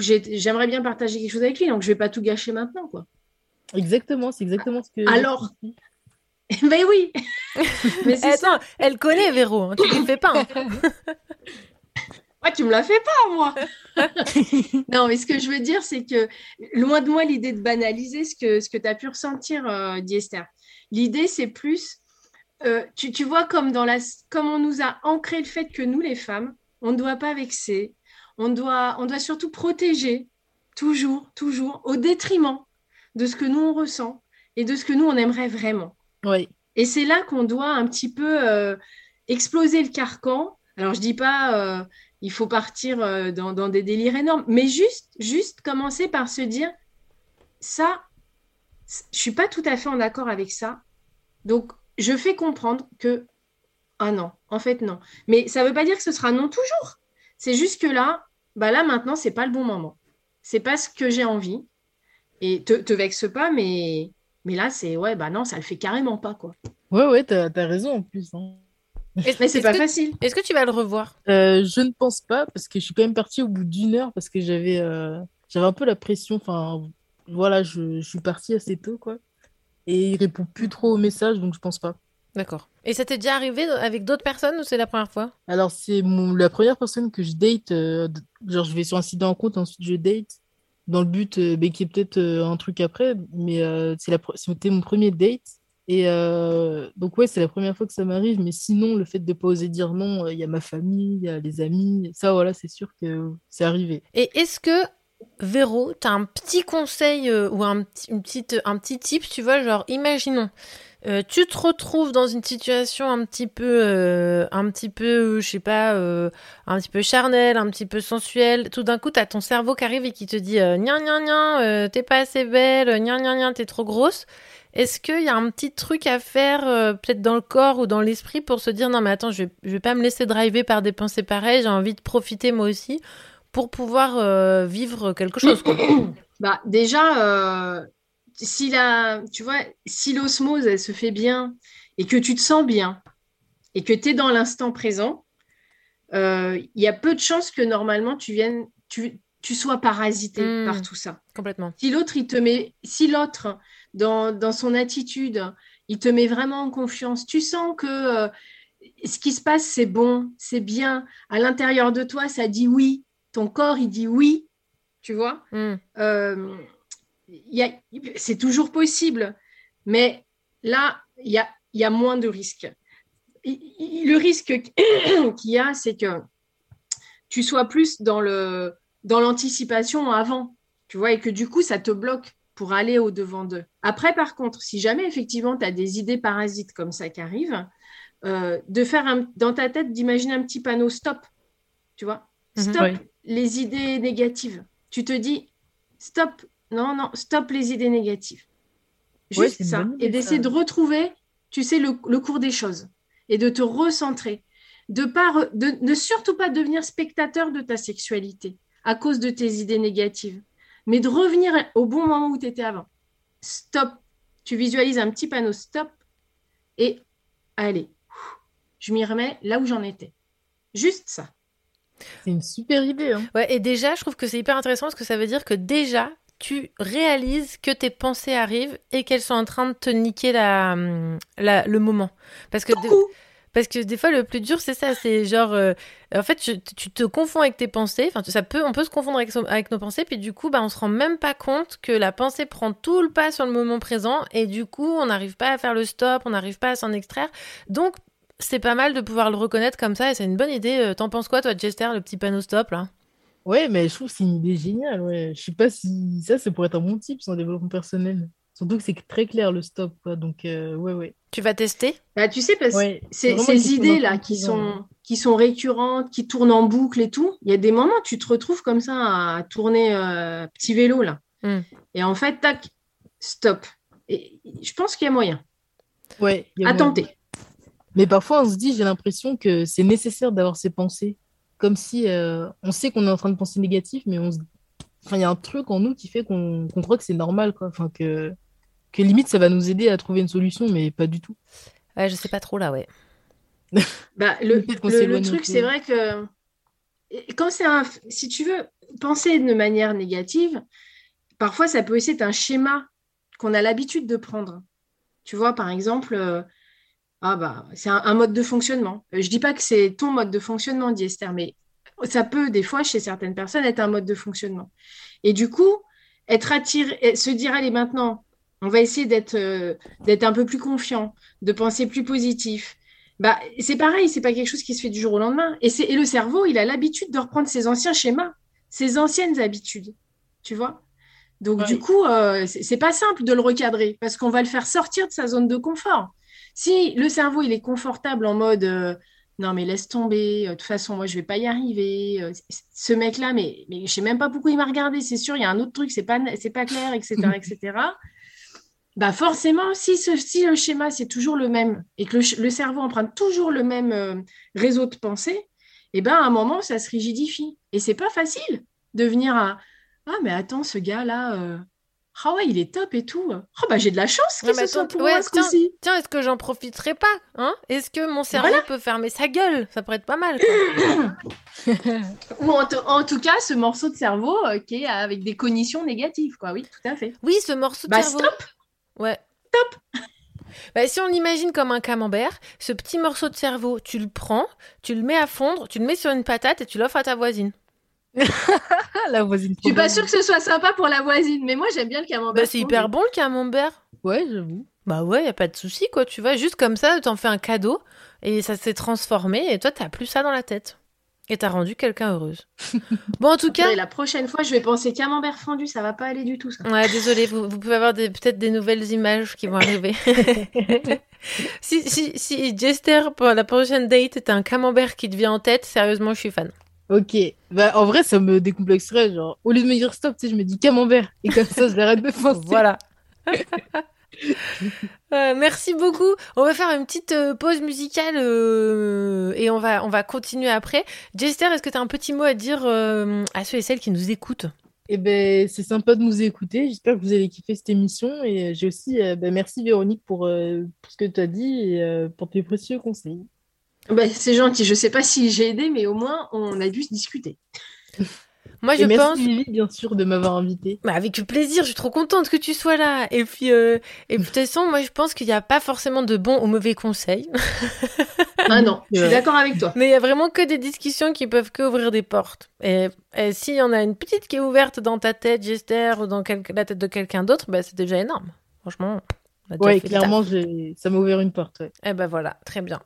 j'aimerais bien partager quelque chose avec lui, donc je vais pas tout gâcher maintenant, quoi. Exactement, c'est exactement ce que. Alors mais oui Mais c'est ça, Attends, elle connaît Véro, hein, tu lui fais pas. hein. Ouais, tu me la fais pas, moi Non, mais ce que je veux dire, c'est que loin de moi l'idée de banaliser ce que, ce que tu as pu ressentir, euh, Diester. L'idée, c'est plus, euh, tu, tu vois, comme, dans la, comme on nous a ancré le fait que nous, les femmes, on ne doit pas vexer, on doit, on doit surtout protéger toujours, toujours, au détriment de ce que nous on ressent et de ce que nous on aimerait vraiment. Oui. Et c'est là qu'on doit un petit peu euh, exploser le carcan. Alors je dis pas, euh, il faut partir dans, dans des délires énormes, mais juste, juste commencer par se dire, ça, je suis pas tout à fait en accord avec ça. Donc je fais comprendre que ah non, en fait non. Mais ça veut pas dire que ce sera non toujours. C'est juste que là, bah là maintenant c'est pas le bon moment. C'est pas ce que j'ai envie. Et te, te vexe pas, mais mais là c'est ouais bah non ça le fait carrément pas quoi. Ouais, ouais, t'as as raison en plus. hein. Mais c'est Est-ce pas que- facile. Est-ce que tu vas le revoir? Euh, je ne pense pas parce que je suis quand même partie au bout d'une heure parce que j'avais euh, j'avais un peu la pression. Enfin, voilà, je, je suis partie assez tôt, quoi. Et il répond plus trop aux messages, donc je pense pas. D'accord. Et ça t'est déjà arrivé avec d'autres personnes ou c'est la première fois? Alors, c'est mon, la première personne que je date. euh, genre, je vais sur un site de rencontre, ensuite je date. Dans le but euh, ben, qu'il y ait peut-être euh, un truc après. Mais euh, c'est la c'était mon premier date. Et donc, ouais, c'est la première fois que ça m'arrive. Mais sinon, le fait de pas oser dire non, il y a ma famille, il y a les amis. Ça, voilà, c'est sûr que c'est arrivé. Et est-ce que, Véro, t'as un petit conseil euh, ou un, petit- une petite, un petit tip, tu vois, genre, imaginons, euh, tu te retrouves dans une situation un petit peu, euh, un petit peu, euh, je sais pas, euh, un petit peu charnelle, un petit peu sensuelle. Tout d'un coup, t'as ton cerveau qui arrive et qui te dit, euh, gna gna gna, euh, t'es pas assez belle, gna gna gna, t'es trop grosse. Est-ce qu'il y a un petit truc à faire, euh, peut-être dans le corps ou dans l'esprit, pour se dire, non mais attends, je vais, je vais pas me laisser driver par des pensées pareilles, j'ai envie de profiter moi aussi pour pouvoir euh, vivre quelque chose. quoi. Bah, déjà, euh, si la, tu vois, si l'osmose, elle se fait bien et que tu te sens bien et que tu es dans l'instant présent, euh, il y a peu de chances que normalement tu viennes, tu, tu sois parasité Mm. par tout ça. Complètement. Si l'autre, il te met, si l'autre, dans, dans son attitude, il te met vraiment en confiance, tu sens que euh, ce qui se passe, c'est bon, c'est bien. À l'intérieur de toi, ça dit oui. Ton corps, il dit oui. Tu vois Mm. euh, il y a- c'est toujours possible, mais là, il y a, il y a moins de risques. Le risque qu'il y a, c'est que tu sois plus dans le dans l'anticipation avant, tu vois, et que du coup, ça te bloque pour aller au devant d'eux. Après, par contre, si jamais effectivement tu as des idées parasites comme ça qui arrivent, euh, de faire un- dans ta tête, d'imaginer un petit panneau stop, tu vois, Mhm. stop Oui. Les idées négatives. Tu te dis stop, non, non, stop les idées négatives. Juste ça. idée, Et d'essayer de retrouver, tu sais, le, le cours des choses et de te recentrer. De, pas de ne surtout pas devenir spectateur de ta sexualité à cause de tes idées négatives, mais de revenir au bon moment où tu étais avant. Stop. Tu visualises un petit panneau stop et allez, je m'y remets là où j'en étais. Juste ça. C'est une super idée. Hein. Ouais, et déjà, je trouve que c'est hyper intéressant parce que ça veut dire que déjà, tu réalises que tes pensées arrivent et qu'elles sont en train de te niquer la, hum, la- le moment. Parce que, de- parce que des fois, le plus dur, c'est ça. C'est genre, euh, en fait, tu, tu te confonds avec tes pensées. Enfin, ça peut, on peut se confondre avec, avec nos pensées. Puis du coup, bah, on se rend même pas compte que la pensée prend tout le pas sur le moment présent. Et du coup, on n'arrive pas à faire le stop, on n'arrive pas à s'en extraire. Donc, c'est pas mal de pouvoir le reconnaître comme ça. Et c'est une bonne idée. Euh, T'en penses quoi, toi, Jester, le petit panneau stop, là? Ouais, mais je trouve que c'est une idée géniale. Ouais. Je sais pas si ça, ça pourrait être un bon type en développement personnel. Surtout que c'est très clair le stop. Quoi. Donc, euh, ouais, ouais. Tu vas tester? Bah, tu sais, parce que Ouais, ces, idées-là qui sont, qui sont récurrentes, qui tournent en boucle et tout, il y a des moments où tu te retrouves comme ça à tourner euh, petit vélo là. Mm. Et en fait, tac, stop. Et je pense qu'il y a moyen. Ouais, il y a À moyen. tenter. Mais parfois, on se dit, j'ai l'impression que c'est nécessaire d'avoir ces pensées. Comme si euh, on sait qu'on est en train de penser négatif, mais on se... enfin, il y a un truc en nous qui fait qu'on croit que c'est normal, quoi. Enfin, que... que limite, ça va nous aider à trouver une solution, mais pas du tout. Ouais, je sais pas trop là, ouais. Bah, le, le- truc, c'est vrai que quand c'est un, si tu veux penser de manière négative, parfois ça peut aussi être un schéma qu'on a l'habitude de prendre. Tu vois, par exemple, euh, ah bah, c'est un, un mode de fonctionnement. Euh, Je dis pas que c'est ton mode de fonctionnement, dit Esther, mais ça peut des fois chez certaines personnes être un mode de fonctionnement. Et du coup, être attiré, se dire allez maintenant, on va essayer d'être euh, d'être un peu plus confiant, de penser plus positif. Bah, c'est pareil, c'est pas quelque chose qui se fait du jour au lendemain. Et, le cerveau, il a l'habitude de reprendre ses anciens schémas, ses anciennes habitudes. tu vois? Donc, Ouais. du coup, euh, c'est pas simple de le recadrer parce qu'on va le faire sortir de sa zone de confort. Si le cerveau, il est confortable en mode euh, non, mais laisse tomber, euh, de toute façon, moi, je vais pas y arriver. euh, ce mec-là, mais, mais je sais même pas pourquoi il m'a regardé, c'est sûr, il y a un autre truc, c'est pas, c'est pas clair, etc., etc. Bah forcément, si, ce, si le schéma, c'est toujours le même et que le, cerveau emprunte toujours le même euh, réseau de pensée, et ben à un moment, ça se rigidifie. Et c'est pas facile de venir à Ah, mais attends, ce gars-là, euh, ah ouais, il est top et tout. Oh, bah j'ai de la chance mais ce soit pour ouais, moi ce tiens. Tiens, est-ce que j'en profiterai pas hein? Est-ce que mon cerveau peut fermer sa gueule? Ça pourrait être pas mal. Ou en, en tout cas, ce morceau de cerveau euh, qui est avec des cognitions négatives, quoi. Oui, tout à fait. oui, ce morceau de Bah cerveau. stop Ouais. Top bah, Si on l'imagine comme un camembert, ce petit morceau de cerveau, tu le prends, tu le mets à fondre, tu le mets sur une patate et tu l'offres à ta voisine. Ah, la voisine. Je suis pas sûre que ce soit sympa pour la voisine, mais moi j'aime bien le camembert. Bah, c'est hyper bon le camembert. Ouais, j'avoue. Bah ouais, y a pas de souci quoi, tu vois, juste comme ça, t'en fais un cadeau et ça s'est transformé et toi t'as plus ça dans la tête. Et t'as rendu quelqu'un heureuse. bon, en tout cas, Et la prochaine fois, je vais penser camembert fondu, ça va pas aller du tout, ça. Ouais, désolé, vous, vous pouvez avoir des- peut-être des nouvelles images qui vont arriver. si, si, si Jester, pour la prochaine date, t'as un camembert qui te vient en tête, sérieusement, je suis fan. Ok. Bah, en vrai, ça me décomplexerait. Genre, au lieu de me dire stop, tu sais, je me dis camembert. Et comme ça, je l'arrête de penser. Voilà. Euh, merci beaucoup. On va faire une petite euh, pause musicale euh, et on va, on va continuer après. Jester, est-ce que tu as un petit mot à dire à ceux et celles qui nous écoutent? Et ben, c'est sympa de nous écouter. J'espère que vous allez kiffer cette émission. Et j'ai aussi, ben, merci Véronique pour, pour ce que tu as dit et pour tes précieux conseils. Bah, c'est gentil, je sais pas si j'ai aidé, mais au moins on a dû se discuter. Moi, Et je merci pense. Bien sûr, de m'avoir invité. Bah, avec plaisir, je suis trop contente que tu sois là. Et puis, euh, et puis, de toute façon, moi, je pense qu'il n'y a pas forcément de bons ou mauvais conseils. Ah non, je suis d'accord avec toi. Mais il y a vraiment que des discussions qui peuvent que ouvrir des portes. Et, et s'il y en a une petite qui est ouverte dans ta tête, Jester, ou dans quel- la tête de quelqu'un d'autre, bah, c'est déjà énorme. Franchement, on a déjà Ouais, fait le taf. clairement, ça m'a ouvert une porte. Ouais. Eh ben voilà, très bien.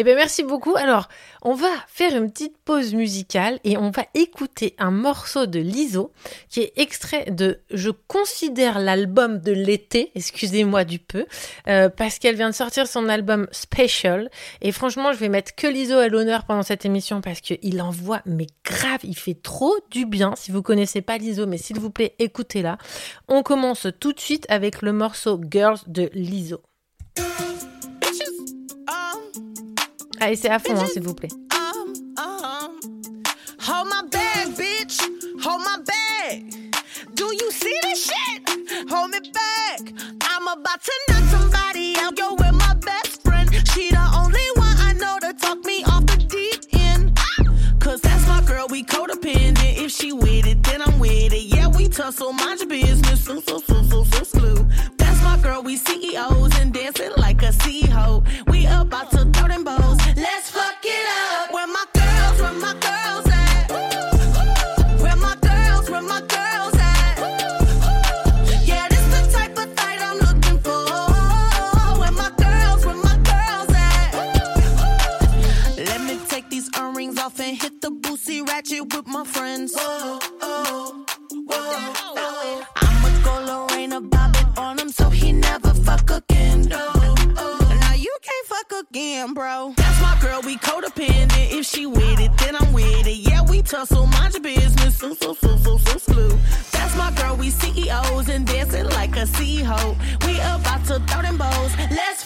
Eh ben merci beaucoup. Alors, on va faire une petite pause musicale et on va écouter un morceau de Liso qui est extrait de Je considère l'album de l'été, excusez-moi du peu, euh, parce qu'elle vient de sortir son album Special et franchement, je vais mettre que Liso à l'honneur pendant cette émission parce qu'il envoie mais grave, il fait trop du bien. Si vous connaissez pas Liso, mais s'il vous plaît, écoutez-la. On commence tout de suite avec le morceau Girls de Liso. C'est à fond, hein, s'il vous plaît. Um, um, hold my bag, bitch. Hold my bag. Do you see this shit? Hold me back. I'm about to knock somebody out. Yo, with my best friend. She the only one I know to talk me off the deep end. Cause that's my girl, we codependent. If she with it, then I'm with it. Yeah, we tussle, mind your business. So, so, so, so, so, slew. That's my girl, we CEOs and dancing like a C-ho. We about to throw them bows. Boosie ratchet with my friends. Whoa, oh, whoa. I'ma go Lorena Bobbitt on him so he never fuck again. No, Now you can't fuck again, bro. That's my girl, we codependent. If she with it, then I'm with it. Yeah, we tussle, mind your business. So, so, so, so, so, slew. That's my girl, we CEOs and dancing like a C-ho. We about to throw them bows. Let's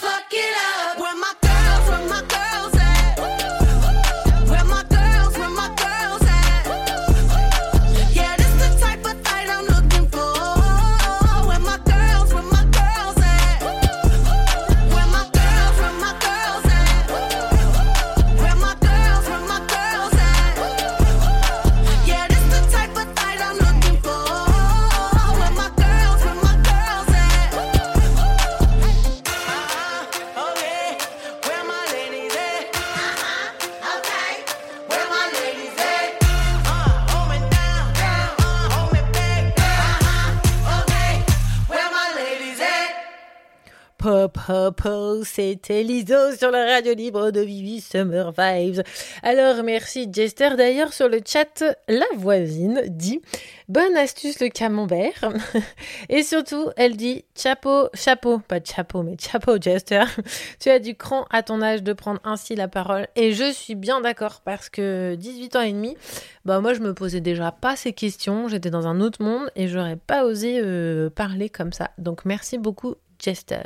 oh, c'était l'ISO sur la radio libre de Vivi Summer Vibes. Alors, merci Jester. D'ailleurs, sur le chat, la voisine dit Bonne astuce le camembert. Et surtout, elle dit Chapeau, chapeau, pas chapeau, mais chapeau Jester. tu as du cran à ton âge de prendre ainsi la parole. Et je suis bien d'accord parce que 18 ans et demi, bah moi je me posais déjà pas ces questions. J'étais dans un autre monde et j'aurais pas osé euh, parler comme ça. Donc merci beaucoup Jester.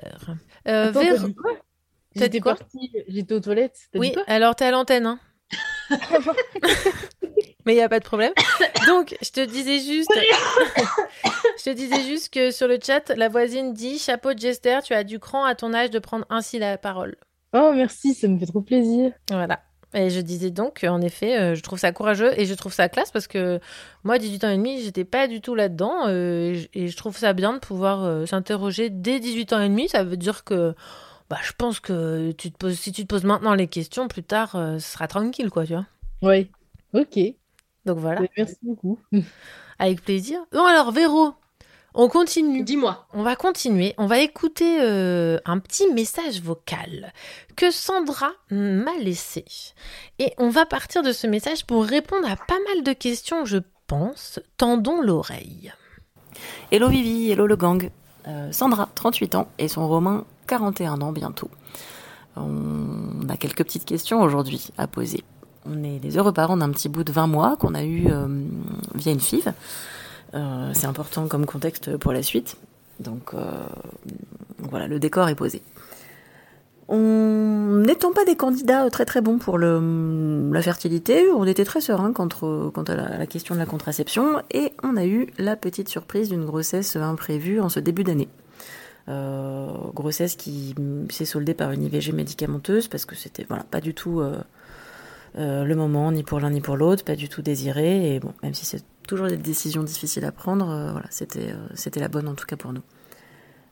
Euh, Attends, J'étais quoi partie, j'étais aux toilettes. Oui, alors t'es à l'antenne, hein. Mais il n'y a pas de problème. Donc, je te disais juste. je te disais juste que sur le chat, la voisine dit Chapeau de Jester, tu as du cran à ton âge de prendre ainsi la parole. Oh, merci, ça me fait trop plaisir. Voilà. Et je disais donc, en effet, euh, je trouve ça courageux et je trouve ça classe parce que moi, 18 ans et demi, j'étais pas du tout là-dedans. euh, et je- et je trouve ça bien de pouvoir euh, s'interroger dès 18 ans et demi. Ça veut dire que bah, je pense que tu te poses, si tu te poses maintenant les questions, plus tard, ce sera tranquille, quoi, tu vois. Ouais, ok. Donc voilà, Merci beaucoup. avec plaisir. Bon, alors, Véro, on continue. Dis-moi. On va continuer. On va écouter euh, un petit message vocal que Sandra m'a laissé. Et on va partir de ce message pour répondre à pas mal de questions, je pense. Tendons l'oreille. Hello Vivi, hello le gang. Euh, Sandra, 38 ans, et son Romain, 41 ans bientôt. On a quelques petites questions aujourd'hui à poser. On est les heureux parents d'un petit bout de 20 mois qu'on a eu euh, via une FIV. Euh, C'est important comme contexte pour la suite. Donc euh, voilà, le décor est posé. On n'étant pas des candidats très très bons pour le, la fertilité, on était très serein quant, à la, question de la contraception et on a eu la petite surprise d'une grossesse imprévue en ce début d'année. Euh, grossesse qui s'est soldée par une IVG médicamenteuse parce que c'était voilà, pas du tout euh, euh, le moment ni pour l'un ni pour l'autre, pas du tout désiré et bon, même si c'est toujours des décisions difficiles à prendre, euh, voilà, c'était euh, c'était la bonne en tout cas pour nous.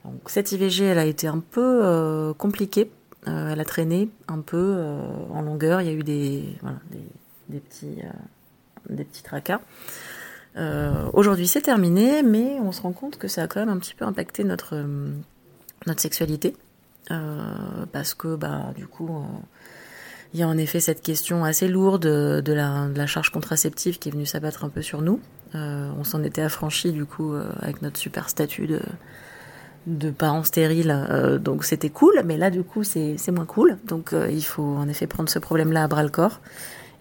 Donc cette IVG, elle a été un peu compliquée. Elle a traîné un peu en longueur. Il y a eu des, des, des petits, des petits tracas. Aujourd'hui, c'est terminé, mais on se rend compte que ça a quand même un petit peu impacté notre, notre sexualité. Parce que, bah, du coup, il y a en effet cette question assez lourde de la, de la charge contraceptive qui est venue s'abattre un peu sur nous. Euh, on s'en était affranchi, du coup, euh, avec notre super statut de, de parents stériles, euh, donc c'était cool, mais là du coup c'est moins cool, donc euh, il faut en effet prendre ce problème-là à bras le corps.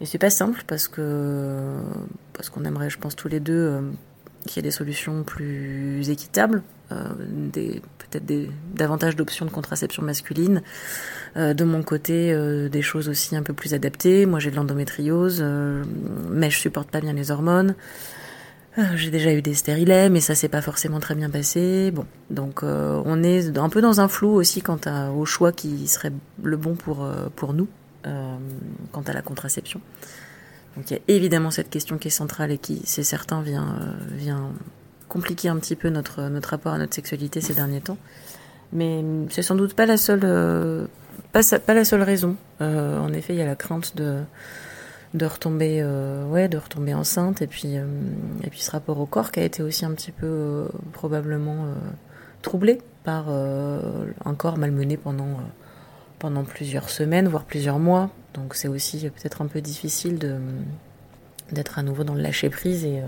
Et c'est pas simple parce que parce qu'on aimerait, je pense tous les deux, euh, qu'il y ait des solutions plus équitables, euh, des peut-être davantage d'options de contraception masculine. Euh, de mon côté, euh, des choses aussi un peu plus adaptées. Moi j'ai de l'endométriose, euh, mais je supporte pas bien les hormones. Euh, J'ai déjà eu des stérilets, mais ça s'est pas forcément très bien passé. Bon, donc euh, on est un peu dans un flou aussi quant au choix qui serait le bon pour, euh, pour nous, euh, quant à la contraception. Donc il y a évidemment cette question qui est centrale et qui, c'est certain, vient, euh, vient compliquer un petit peu notre, notre rapport à notre sexualité ces derniers temps. Mais c'est sans doute pas la seule, euh, pas, la seule raison. Euh, en effet, il y a la crainte de de retomber euh, ouais de retomber enceinte et puis et puis ce rapport au corps qui a été aussi un petit peu probablement troublé par un corps malmené pendant pendant plusieurs semaines voire plusieurs mois donc c'est aussi peut-être un peu difficile d'être à nouveau dans le lâcher prise et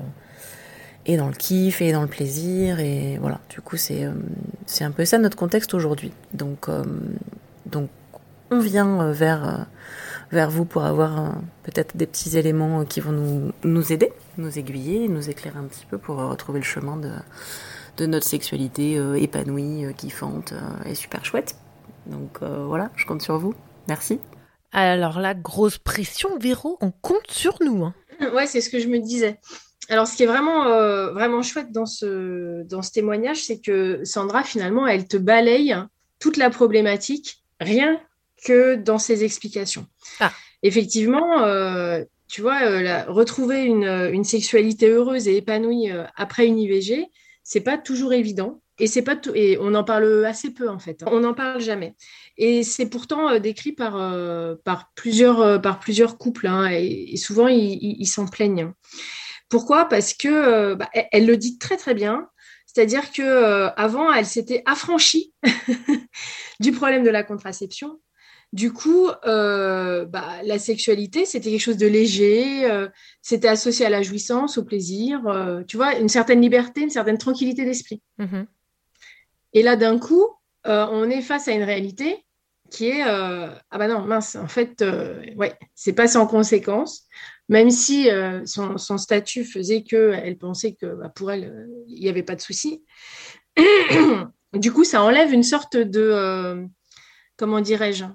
et dans le kiff et dans le plaisir et voilà du coup c'est euh, c'est un peu ça notre contexte aujourd'hui donc euh, donc on vient euh, vers vers vous pour avoir peut-être des petits éléments qui vont nous, nous aider, nous aiguiller, nous éclairer un petit peu pour retrouver le chemin de, de notre sexualité épanouie, kiffante et super chouette. Donc euh, voilà, je compte sur vous. Merci. Alors là, grosse pression, Véro, on compte sur nous. hein. Ouais, c'est ce que je me disais. Alors, ce qui est vraiment, euh, vraiment chouette dans ce, dans ce témoignage, c'est que Sandra, finalement, elle te balaye toute la problématique, rien que dans ses explications. Ah. Effectivement, euh, tu vois, euh, la- retrouver une, une sexualité heureuse et épanouie après une IVG, c'est pas toujours évident. Et c'est pas tout- et on en parle assez peu en fait. On n'en parle jamais. Et c'est pourtant décrit par, par, plusieurs, par plusieurs couples. hein, et, et souvent, ils s'en plaignent. Pourquoi? Parce que euh, bah, elle, elle le dit très très bien. C'est-à-dire que euh, avant, elle s'était affranchie du problème de la contraception. Du coup, euh, bah, la sexualité, c'était quelque chose de léger, euh, c'était associé à la jouissance, au plaisir, tu vois, une certaine liberté, une certaine tranquillité d'esprit. Mhm. Et là, d'un coup, on est face à une réalité qui est euh, ah bah non, mince, en fait, euh, ouais, c'est pas sans conséquence. Même si euh, son, son statut faisait qu'elle pensait que bah, pour elle, euh, il n'y avait pas de souci. du coup, ça enlève une sorte de, euh, comment dirais-je,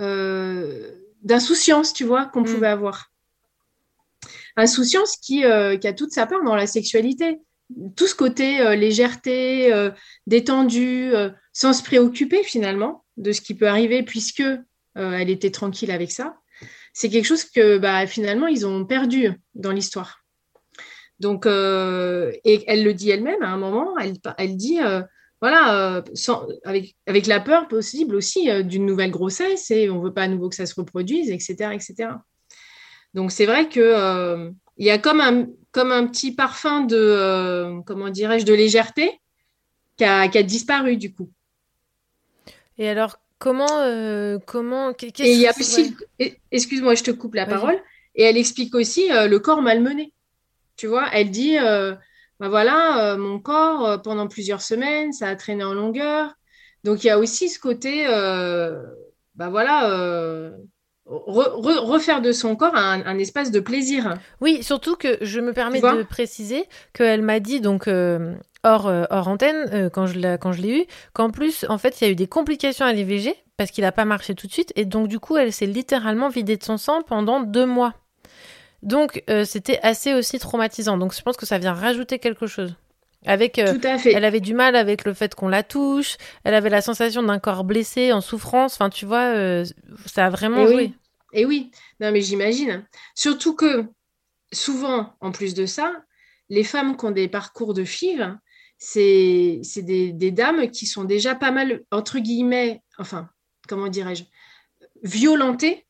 euh, d'insouciance, tu vois, qu'on Mm. pouvait avoir. Insouciance qui, qui a toute sa part dans la sexualité. Tout ce côté légèreté, détendu, euh, sans se préoccuper finalement de ce qui peut arriver puisque elle était tranquille avec ça. C'est quelque chose que bah, finalement ils ont perdu dans l'histoire. Donc, euh, et elle le dit elle-même à un moment, elle, dit, euh, voilà, euh, avec, avec la peur possible aussi d'une nouvelle grossesse et on veut pas à nouveau que ça se reproduise, etc., etc. Donc c'est vrai euh, il y a comme un, comme un petit parfum de, comment dirais-je, de légèreté qui a, qui a disparu du coup. Et alors, comment, euh, comment, qu'est- qu'est-ce Et il y a aussi, ouais. excuse-moi, je te coupe la parole, et elle explique aussi euh, le corps malmené. Tu vois, elle dit, euh, bah voilà, mon corps, pendant plusieurs semaines, ça a traîné en longueur. Donc il y a aussi ce côté, bah voilà, re- re- refaire de son corps un, un espace de plaisir. Oui, surtout que je me permets de préciser qu'elle m'a dit donc euh, hors, euh, hors antenne euh, quand je l'ai quand je l'ai eu qu'en plus en fait il y a eu des complications à l'IVG parce qu'il n'a pas marché tout de suite et donc du coup elle s'est littéralement vidée de son sang pendant deux mois. Donc c'était assez aussi traumatisant. Donc je pense que ça vient rajouter quelque chose. Avec euh, Tout à fait. elle avait du mal avec le fait qu'on la touche, elle avait la sensation d'un corps blessé en souffrance. Enfin tu vois, euh, ça a vraiment Et joué. oui. Et oui, non mais j'imagine. Surtout que souvent, en plus de ça, les femmes qui ont des parcours de FIV, c'est des, des dames qui sont déjà pas mal, entre guillemets, enfin, comment dirais-je, violentées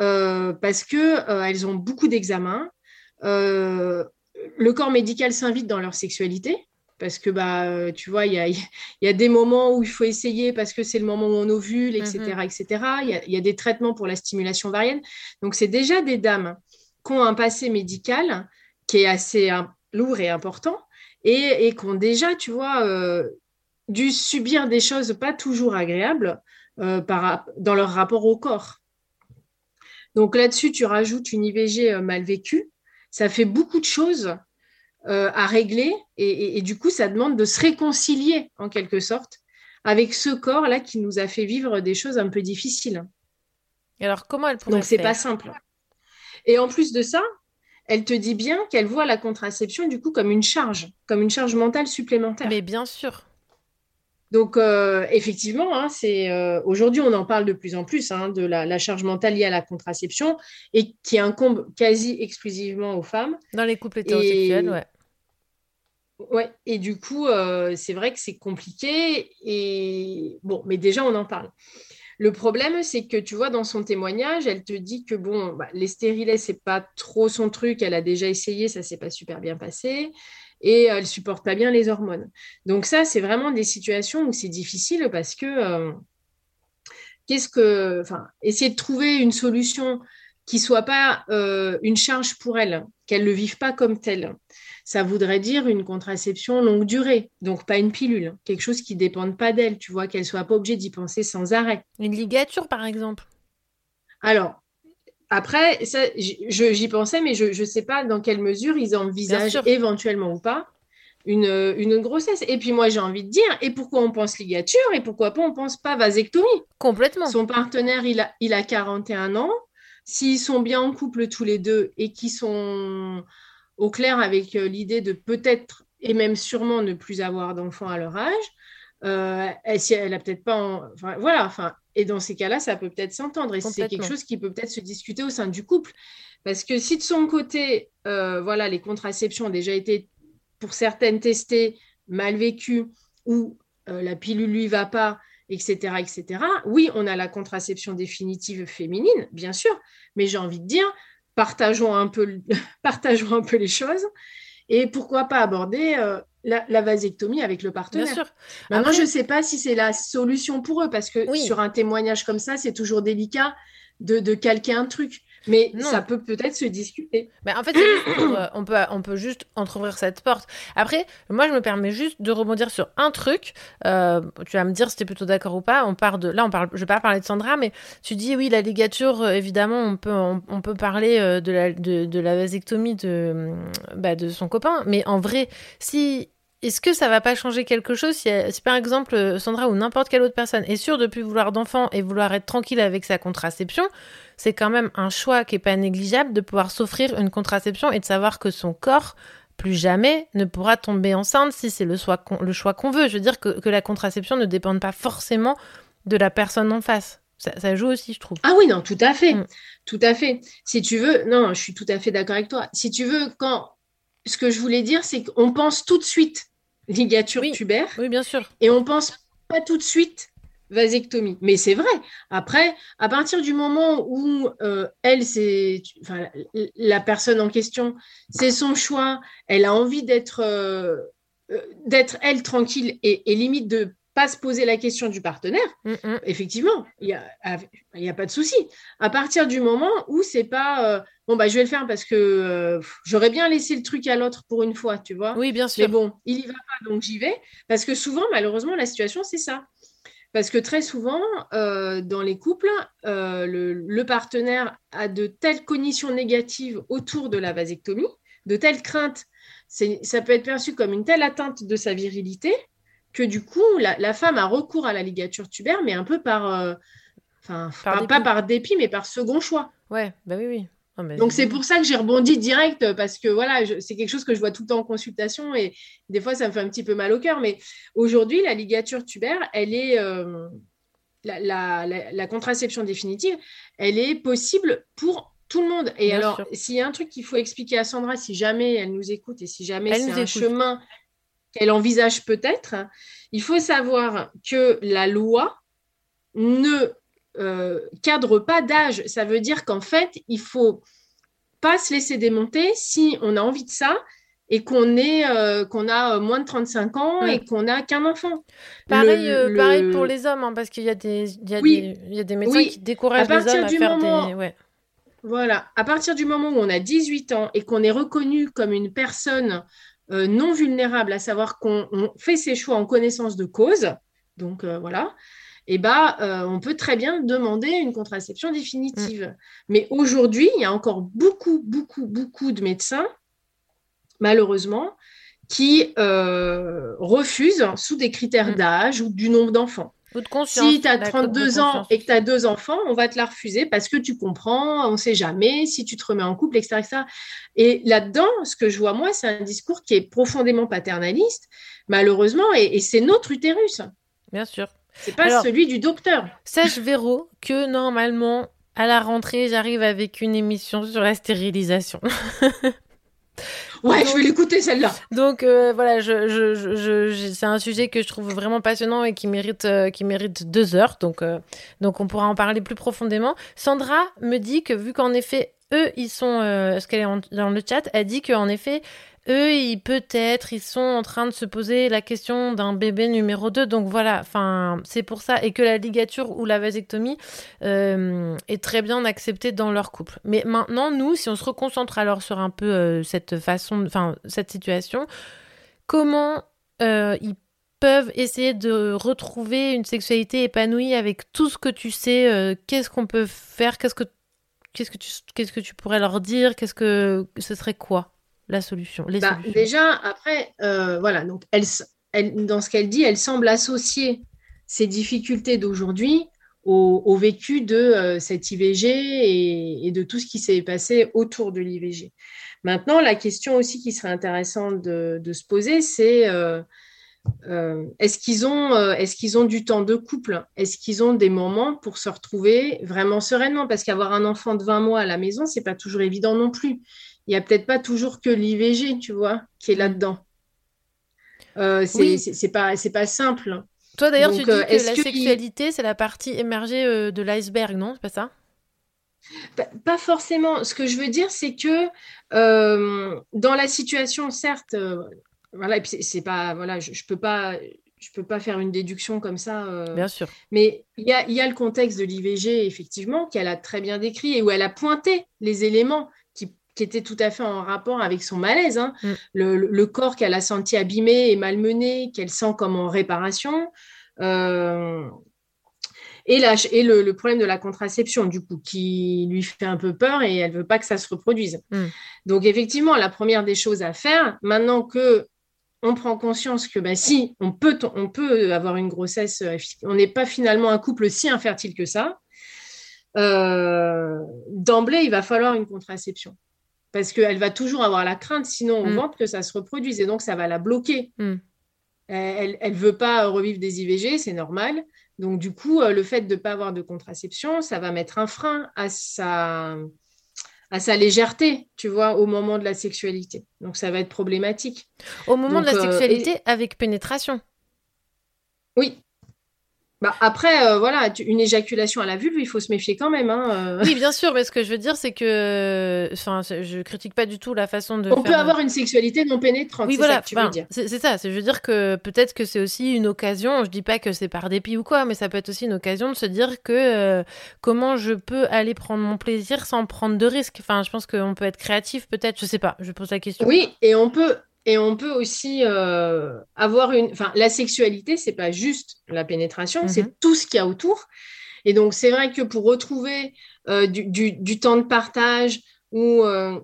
euh, parce que euh, elles ont beaucoup d'examens. Euh, le corps médical s'invite dans leur sexualité. Parce que, bah, euh, tu vois, il y a, il y a des moments où il faut essayer parce que c'est le moment où on ovule, etc. Mhm. etc. Il y a, y a des traitements pour la stimulation ovarienne. Donc, c'est déjà des dames qui ont un passé médical qui est assez hein, lourd et important et, et qui ont déjà, tu vois, euh, dû subir des choses pas toujours agréables euh, par, dans leur rapport au corps. Donc là-dessus, tu rajoutes une IVG mal vécue. Ça fait beaucoup de choses euh, à régler et, et- et du coup, ça demande de se réconcilier en quelque sorte avec ce corps-là qui nous a fait vivre des choses un peu difficiles. Et alors comment elle pourrait Donc, c'est pas simple. Et en plus de ça, elle te dit bien qu'elle voit la contraception du coup comme une charge, comme une charge mentale supplémentaire. Mais bien sûr. Donc, euh, effectivement, hein, c'est euh, aujourd'hui, on en parle de plus en plus hein, de la, la charge mentale liée à la contraception et qui incombe quasi exclusivement aux femmes. Dans les couples hétérosexuels, Et- ouais. Ouais, et du coup, euh, c'est vrai que c'est compliqué. Et bon, mais déjà, on en parle. Le problème, c'est que tu vois, dans son témoignage, elle te dit que bon, bah, les stérilets, c'est pas trop son truc. Elle a déjà essayé, ça s'est pas super bien passé. Et elle supporte pas bien les hormones. Donc, ça, c'est vraiment des situations où c'est difficile parce que euh, qu'est-ce que. Enfin, essayer de trouver une solution qui soit pas euh, une charge pour elle, qu'elle ne le vive pas comme telle ça voudrait dire une contraception longue durée, donc pas une pilule, quelque chose qui ne dépende pas d'elle, tu vois, qu'elle soit pas obligée d'y penser sans arrêt. Une ligature, par exemple? Alors, après, ça, j'y pensais, mais je ne sais pas dans quelle mesure ils envisagent éventuellement ou pas une, une grossesse. Et puis moi, j'ai envie de dire, et pourquoi on pense ligature, et pourquoi pas on pense pas vasectomie? Complètement. Son partenaire, il a, il a 41 ans. S'ils sont bien en couple tous les deux et qu'ils sont au clair avec euh, l'idée de peut-être et même sûrement ne plus avoir d'enfants à leur âge, euh, elle, si elle a peut-être pas. en- enfin, voilà. Enfin, et dans ces cas-là, ça peut peut-être s'entendre. Et c'est quelque chose qui peut peut-être se discuter au sein du couple. Parce que si de son côté, euh, voilà, les contraceptions ont déjà été, pour certaines, testées, mal vécues, ou euh, la pilule lui va pas, etc., etc. Oui, on a la contraception définitive féminine, bien sûr, mais j'ai envie de dire, partageons un peu, partageons un peu les choses et pourquoi pas aborder euh, la, la vasectomie avec le partenaire. Bien sûr. Maintenant, Après- je ne sais pas si c'est la solution pour eux, parce que Oui. sur un témoignage comme ça, c'est toujours délicat de, de calquer un truc. Mais Non. ça peut peut-être se discuter. Mais en fait, pour, euh, on, peut, on peut juste entrouvrir cette porte. Après, moi, je me permets juste de rebondir sur un truc. Euh, tu vas me dire si tu es plutôt d'accord ou pas. On part de, là, on parle, je vais pas parler de Sandra, mais tu dis oui, la ligature, euh, évidemment, on peut, on, on peut parler euh, de, la, de, de la vasectomie de, bah, de son copain. Mais en vrai, si. Est-ce que ça va pas changer quelque chose si, si, par exemple euh, Sandra ou n'importe quelle autre personne est sûre de plus vouloir d'enfant et vouloir être tranquille avec sa contraception c'est quand même un choix qui est pas négligeable de pouvoir s'offrir une contraception et de savoir que son corps plus jamais ne pourra tomber enceinte si c'est le, choix qu'on- le choix qu'on veut. Je veux dire que, que la contraception ne dépend pas forcément de la personne en face. Ça, ça joue aussi, je trouve. Ah oui, non, tout à fait. Mm. Tout à fait. Si tu veux, non, je suis tout à fait d'accord avec toi. Si tu veux, quand ce que je voulais dire, c'est qu'on pense tout de suite ligature Oui. tubaire Oui, bien sûr. et on pense pas tout de suite vasectomie. Mais c'est vrai. Après, à partir du moment où euh, elle, c'est, enfin, la, personne en question, c'est son choix, elle a envie d'être, euh, euh, d'être elle tranquille et, et limite de pas se poser la question du partenaire. Mm, mm. Effectivement, il n'y a, il y a pas de souci. À partir du moment où c'est pas euh, bon, bah, je vais le faire parce que euh, j'aurais bien laissé le truc à l'autre pour une fois, tu vois. Oui, bien Mais sûr. bon, il y va pas, donc j'y vais. Parce que souvent, malheureusement, la situation, c'est ça. Parce que très souvent, euh, dans les couples, le, le partenaire a de telles cognitions négatives autour de la vasectomie, de telles craintes, ça peut être perçu comme une telle atteinte de sa virilité que du coup, la, la femme a recours à la ligature tubaire, mais un peu par, euh, enfin, Par pas- par dépit, mais par second choix. Ouais, bah oui, oui. Mais- Donc c'est pour ça que j'ai rebondi direct parce que voilà, c'est quelque chose que je vois tout le temps en consultation et des fois ça me fait un petit peu mal au cœur. Mais aujourd'hui, la ligature tubaire, elle est euh, la, la- la- la contraception définitive, elle est possible pour tout le monde. Et Bien alors, s'il y a un truc qu'il faut expliquer à Sandra, si jamais elle nous écoute et si jamais c'est un écoute. chemin qu'elle envisage peut-être, il faut savoir que la loi ne euh, cadre pas d'âge. Ça veut dire qu'en fait, il faut pas se laisser démonter si on a envie de ça et qu'on est euh, qu'on a euh, moins de 35 ans et qu'on a qu'un enfant. Pareil, Le- euh, le- pareil pour les hommes, hein, parce qu'il y a des, il y a Oui. des, il y a des médecins Oui. qui découragent les hommes à faire moment- des. Ouais. Voilà, à partir du moment où on a 18 ans et qu'on est reconnu comme une personne euh, non vulnérable, à savoir qu'on on fait ses choix en connaissance de cause, donc euh, voilà, et ben, euh, on peut très bien demander une contraception définitive. Mais aujourd'hui, il y a encore beaucoup, beaucoup, beaucoup de médecins, malheureusement, qui refusent sous des critères Mm. d'âge ou du nombre d'enfants. Ou de conscience. Si tu as la cote de 32 ans et que tu as deux enfants, on va te la refuser parce que tu comprends, on ne sait jamais, si tu te remets en couple, etc. etc. Et là-dedans, ce que je vois, moi, c'est un discours qui est profondément paternaliste, malheureusement, et, et c'est notre utérus. Bien sûr. C'est pas Alors- celui du docteur. Sache, Véro, que normalement, à la rentrée, j'arrive avec une émission sur la stérilisation. Ouais, Donc- je vais l'écouter celle-là. Donc euh, voilà, je, je, je, je- je- c'est un sujet que je trouve vraiment passionnant et qui mérite, euh, qui mérite deux heures. Donc, euh, donc on pourra en parler plus profondément. Sandra me dit que vu qu'en effet, eux, ils sont, ce qu'elle est en- dans le chat, elle dit qu'en effet, eux, ils peut-être, ils sont en train de se poser la question d'un bébé numéro 2. Donc voilà, enfin, c'est pour ça. Et que la ligature ou la vasectomie euh, est très bien acceptée dans leur couple. Mais maintenant, nous, si on se reconcentre alors sur un peu euh, cette façon, enfin, cette situation, comment euh, ils peuvent essayer de retrouver une sexualité épanouie avec tout ce que tu sais, qu'est-ce qu'on peut faire, qu'est-ce que que tu qu'est-ce que tu pourrais leur dire, qu'est-ce que ce serait quoi? La solution, les Bah, déjà, après, euh, voilà, donc elle, elle- dans ce qu'elle dit, elle semble associer ces difficultés d'aujourd'hui au, au vécu de euh, cette IVG et, et de tout ce qui s'est passé autour de l'IVG. Maintenant, la question aussi qui serait intéressante de, de se poser, c'est euh, euh, est-ce qu'ils ont, euh, est-ce qu'ils ont du temps de couple? Est-ce qu'ils ont des moments pour se retrouver vraiment sereinement? Parce qu'avoir un enfant de 20 mois à la maison, c'est pas toujours évident non plus. Il n'y a peut-être pas toujours que l'IVG, tu vois, qui est là-dedans. Euh, c'est Oui. pas, simple. Toi d'ailleurs, tu donc, dis euh, que la que il- sexualité, c'est la partie émergée euh, de l'iceberg, non? C'est pas ça? Pas, pas forcément. Ce que je veux dire, c'est que euh, dans la situation, certes, euh, voilà, et puis c'est- pas, voilà, je, je peux pas, je peux pas faire une déduction comme ça. euh, Bien sûr. Mais il y a, il y a le contexte de l'IVG, effectivement, qu'elle a très bien décrit et où elle a pointé les éléments qui, étaient tout à fait en rapport avec son malaise. hein. Mm. Le, corps qu'elle a senti abîmé et malmené, qu'elle sent comme en réparation. euh, et la- et le, le problème de la contraception, du coup, qui lui fait un peu peur et elle veut pas que ça se reproduise. Mm. Donc, effectivement, la première des choses à faire, maintenant que on prend conscience que bah, si on peut, on peut avoir une grossesse, euh, on n'est pas finalement un couple si infertile que ça, euh, d'emblée, il va falloir une contraception. Parce qu'elle va toujours avoir la crainte, sinon au Mm. ventre, que ça se reproduise. Et donc, ça va la bloquer. Mm. Elle ne veut pas revivre des IVG, c'est normal. Donc, du coup, euh, le fait de ne pas avoir de contraception, ça va mettre un frein à sa, à sa légèreté, tu vois, au moment de la sexualité. Donc, ça va être problématique. Au moment de la euh, sexualité, avec pénétration. Oui. Bah, après, euh, voilà, tu- une éjaculation à la vulve, il faut se méfier quand même. hein, euh. Oui, bien sûr, mais ce que je veux dire, c'est que. Enfin, je critique pas du tout la façon de. On faire- peut avoir une sexualité non pénétrante, Oui, c'est voilà, ça que tu veux dire. c'est ça. Je veux dire que peut-être que c'est aussi une occasion. Je dis pas que c'est par dépit ou quoi, mais ça peut être aussi une occasion de se dire que euh, comment je peux aller prendre mon plaisir sans prendre de risques. Enfin, je pense qu'on peut être créatif, peut-être. Je sais pas. Je pose la question. Oui, et on peut, et on peut aussi euh, avoir une. Enfin, la sexualité, c'est pas juste la pénétration, Mhm. c'est tout ce qu'il y a autour. Et donc, c'est vrai que pour retrouver euh, du, du- du temps de partage ou, euh,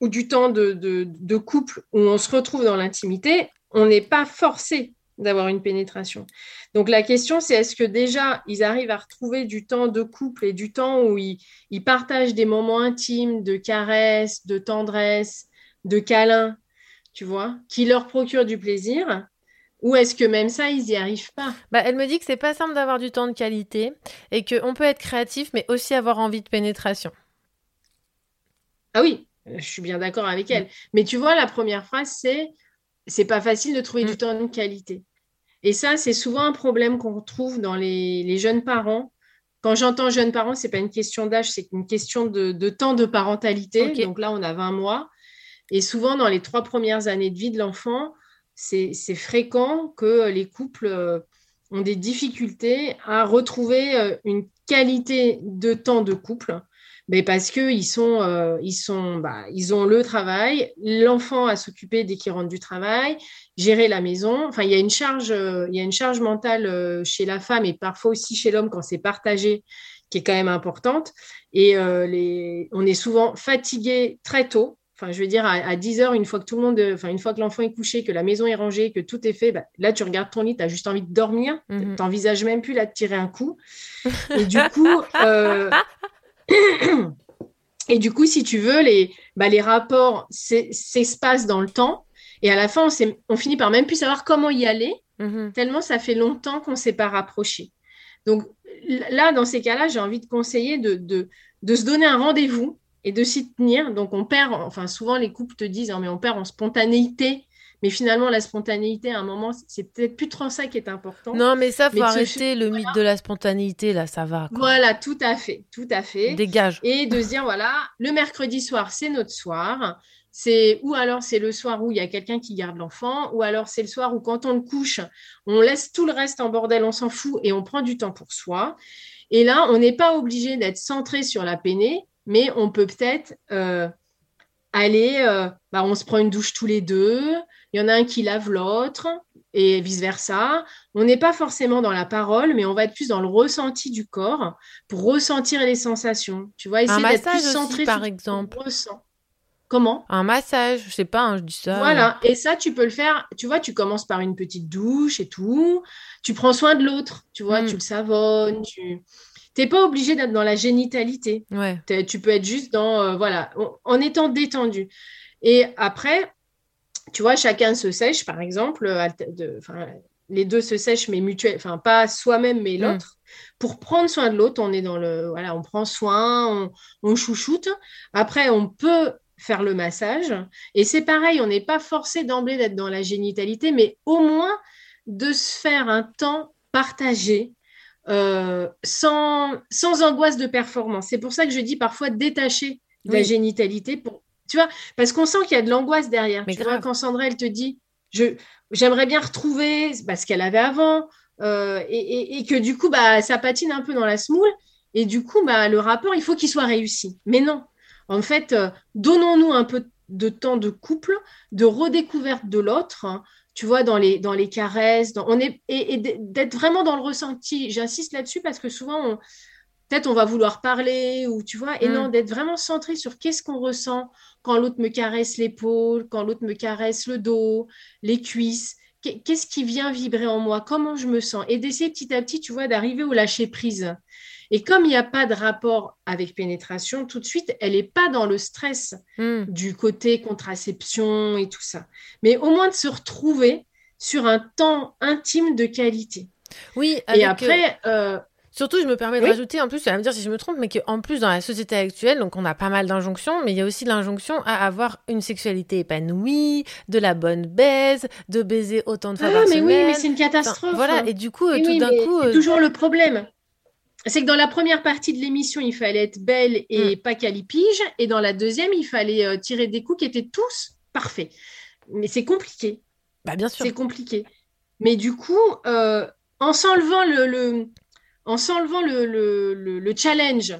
ou du temps de, de- de couple où on se retrouve dans l'intimité, on n'est pas forcé d'avoir une pénétration. Donc, la question, c'est est-ce que déjà, ils arrivent à retrouver du temps de couple et du temps où ils, ils partagent des moments intimes, de caresses, de tendresse, de câlins, tu vois, qui leur procurent du plaisir Ou est-ce que même ça, ils n'y arrivent pas? Bah, elle me dit que c'est pas simple d'avoir du temps de qualité et qu'on peut être créatif, mais aussi avoir envie de pénétration. Ah oui, je suis bien d'accord avec elle. Mais tu vois, la première phrase, c'est c'est pas facile de trouver Mm. du temps de qualité. Et ça, c'est souvent un problème qu'on retrouve dans les, les jeunes parents. Quand j'entends jeunes parents, c'est pas une question d'âge, c'est une question de, de temps de parentalité. Donc là, on a 20 mois. Et souvent, dans les trois premières années de vie de l'enfant, c'est fréquent que les couples euh, ont des difficultés à retrouver euh, une qualité de temps de couple. Mais parce que ils sont, euh, ils sont, bah, ils ont le travail, l'enfant à s'occuper dès qu'il rentre du travail, gérer la maison. Enfin, il y a une charge, euh, il y a une charge mentale euh, chez la femme et parfois aussi chez l'homme quand c'est partagé, qui est quand même importante. Et euh, on est souvent fatigué très tôt. Enfin, je veux dire, à, à 10 heures, une fois que tout le monde, enfin, une fois que l'enfant est couché, que la maison est rangée, que tout est fait, bah, là, tu regardes ton lit, tu as juste envie de dormir. Mhm. Tu n'envisages même plus là de tirer un coup. Et du coup, euh, et du coup, si tu veux, les, bah, les rapports s'es- s'espacent dans le temps. Et à la fin, on, on finit par même plus savoir comment y aller, Mhm. tellement ça fait longtemps qu'on ne s'est pas rapproché. Donc là, dans ces cas-là, j'ai envie de conseiller de, de, de se donner un rendez-vous et de s'y tenir. Donc on perd, enfin souvent les couples te disent, Ah, mais on perd en spontanéité. Mais finalement, la spontanéité, à un moment, c'est peut-être plus trop ça qui est important. Non, mais ça, faut Mais arrêter le mythe de la spontanéité, là, ça va. quoi. Voilà, tout à fait, tout à fait. Dégage. et de se dire voilà, le mercredi soir, c'est notre soir. C'est ou alors c'est le soir où il y a quelqu'un qui garde l'enfant, ou alors c'est le soir où quand on le couche, on laisse tout le reste en bordel, on s'en fout et on prend du temps pour soi. Et là, on n'est pas obligé d'être centré sur la péné, mais on peut peut-être euh, aller, euh, bah, on se prend une douche tous les deux, il y en a un qui lave l'autre et vice-versa. On n'est pas forcément dans la parole, mais on va être plus dans le ressenti du corps pour ressentir les sensations. Tu vois, essayer d'être plus aussi, centré par sur ce exemple. ressent. Comment? Un massage, je sais pas, hein, je dis ça. Voilà, et ça, tu peux le faire. Tu vois, tu commences par une petite douche et tout. Tu prends soin de l'autre, tu vois, Mm. tu le savonnes. Tu n'es pas obligé d'être dans la génitalité. Ouais. T'es- Tu peux être juste dans, euh, voilà, en, en étant détendu. Et après, tu vois, chacun se sèche, par exemple. euh, de- les deux se sèchent, mais mutuellement, enfin, pas soi-même, mais Mm. l'autre. Pour prendre soin de l'autre, on est dans le, voilà, on prend soin, on, on chouchoute. Après, on peut faire le massage. Et c'est pareil, on n'est pas forcé d'emblée d'être dans la génitalité, mais au moins de se faire un temps partagé euh, sans, sans angoisse de performance. C'est pour ça que je dis parfois détacher de la génitalité pour Tu vois, parce qu'on sent qu'il y a de l'angoisse derrière. Mais tu vois, quand Sandra, elle te dit, j'aimerais bien retrouver bah, ce qu'elle avait avant, euh, et, et- et que du coup, bah, ça patine un peu dans la semoule, et du coup, bah, le rapport, il faut qu'il soit réussi. Mais non, en fait, euh, donnons-nous un peu de temps de couple, de redécouverte de l'autre, hein, tu vois, dans les, dans les caresses, dans, on est, et, et d'être vraiment dans le ressenti. J'insiste là-dessus parce que souvent, peut-être on va vouloir parler, ou tu vois, et Mm. non, d'être vraiment centré sur qu'est-ce qu'on ressent quand l'autre me caresse l'épaule, quand l'autre me caresse le dos, les cuisses. Qu'est- Qu'est-ce qui vient vibrer en moi? Comment je me sens? Et d'essayer petit à petit, tu vois, d'arriver au lâcher prise. Et comme il n'y a pas de rapport avec pénétration, tout de suite, elle n'est pas dans le stress Hmm. du côté contraception et tout ça. Mais au moins de se retrouver sur un temps intime de qualité. Oui, avec, Et euh, après, euh, Surtout, je me permets de Oui. rajouter, en plus, tu vas me dire si je me trompe, mais qu'en plus, dans la société actuelle, donc on a pas mal d'injonctions, mais il y a aussi l'injonction à avoir une sexualité épanouie, de la bonne baise, de baiser autant de fois ah, par mais oui, semaine. mais c'est une Enfin, catastrophe. voilà, et du coup, tout oui, d'un coup. c'est euh, toujours le problème. C'est que dans la première partie de l'émission, il fallait être belle et Mm. pas calipige. Et dans la deuxième, il fallait euh, tirer des coups qui étaient tous parfaits. Mais c'est compliqué. Bah, bien sûr. C'est compliqué. Mais du coup, euh, en s'enlevant le, le- en s'enlevant le, le, le- le challenge,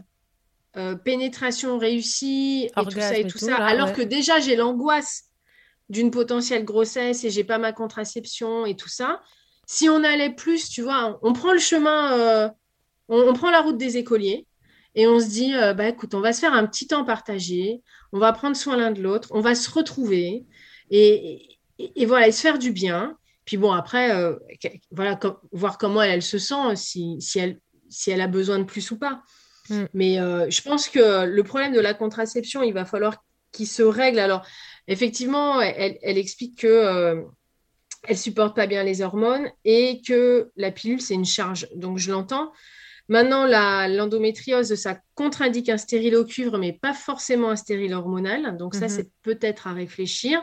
euh, pénétration réussie et tout ça et et tout tout, ça, là, alors ouais. que déjà j'ai l'angoisse d'une potentielle grossesse et j'ai pas ma contraception et tout ça. Si on allait plus, tu vois, on prend le chemin, on, on prend la route des écoliers et on se dit, euh, bah écoute, on va se faire un petit temps partagé, on va prendre soin l'un de l'autre, on va se retrouver et, et- et voilà, et se faire du bien. Puis bon, après, euh, voilà, com- voir comment elle, elle se sent, si, si elle, si elle a besoin de plus ou pas. Mm. Mais euh, je pense que le problème de la contraception, il va falloir qu'il se règle. Alors, effectivement, elle, elle explique que euh, elle supporte pas bien les hormones et que la pilule, c'est une charge. Donc, je l'entends. Maintenant, l'endométriose, ça contre-indique un stérile au cuivre, mais pas forcément un stérile hormonal. Donc, ça, Mhm. c'est peut-être à réfléchir.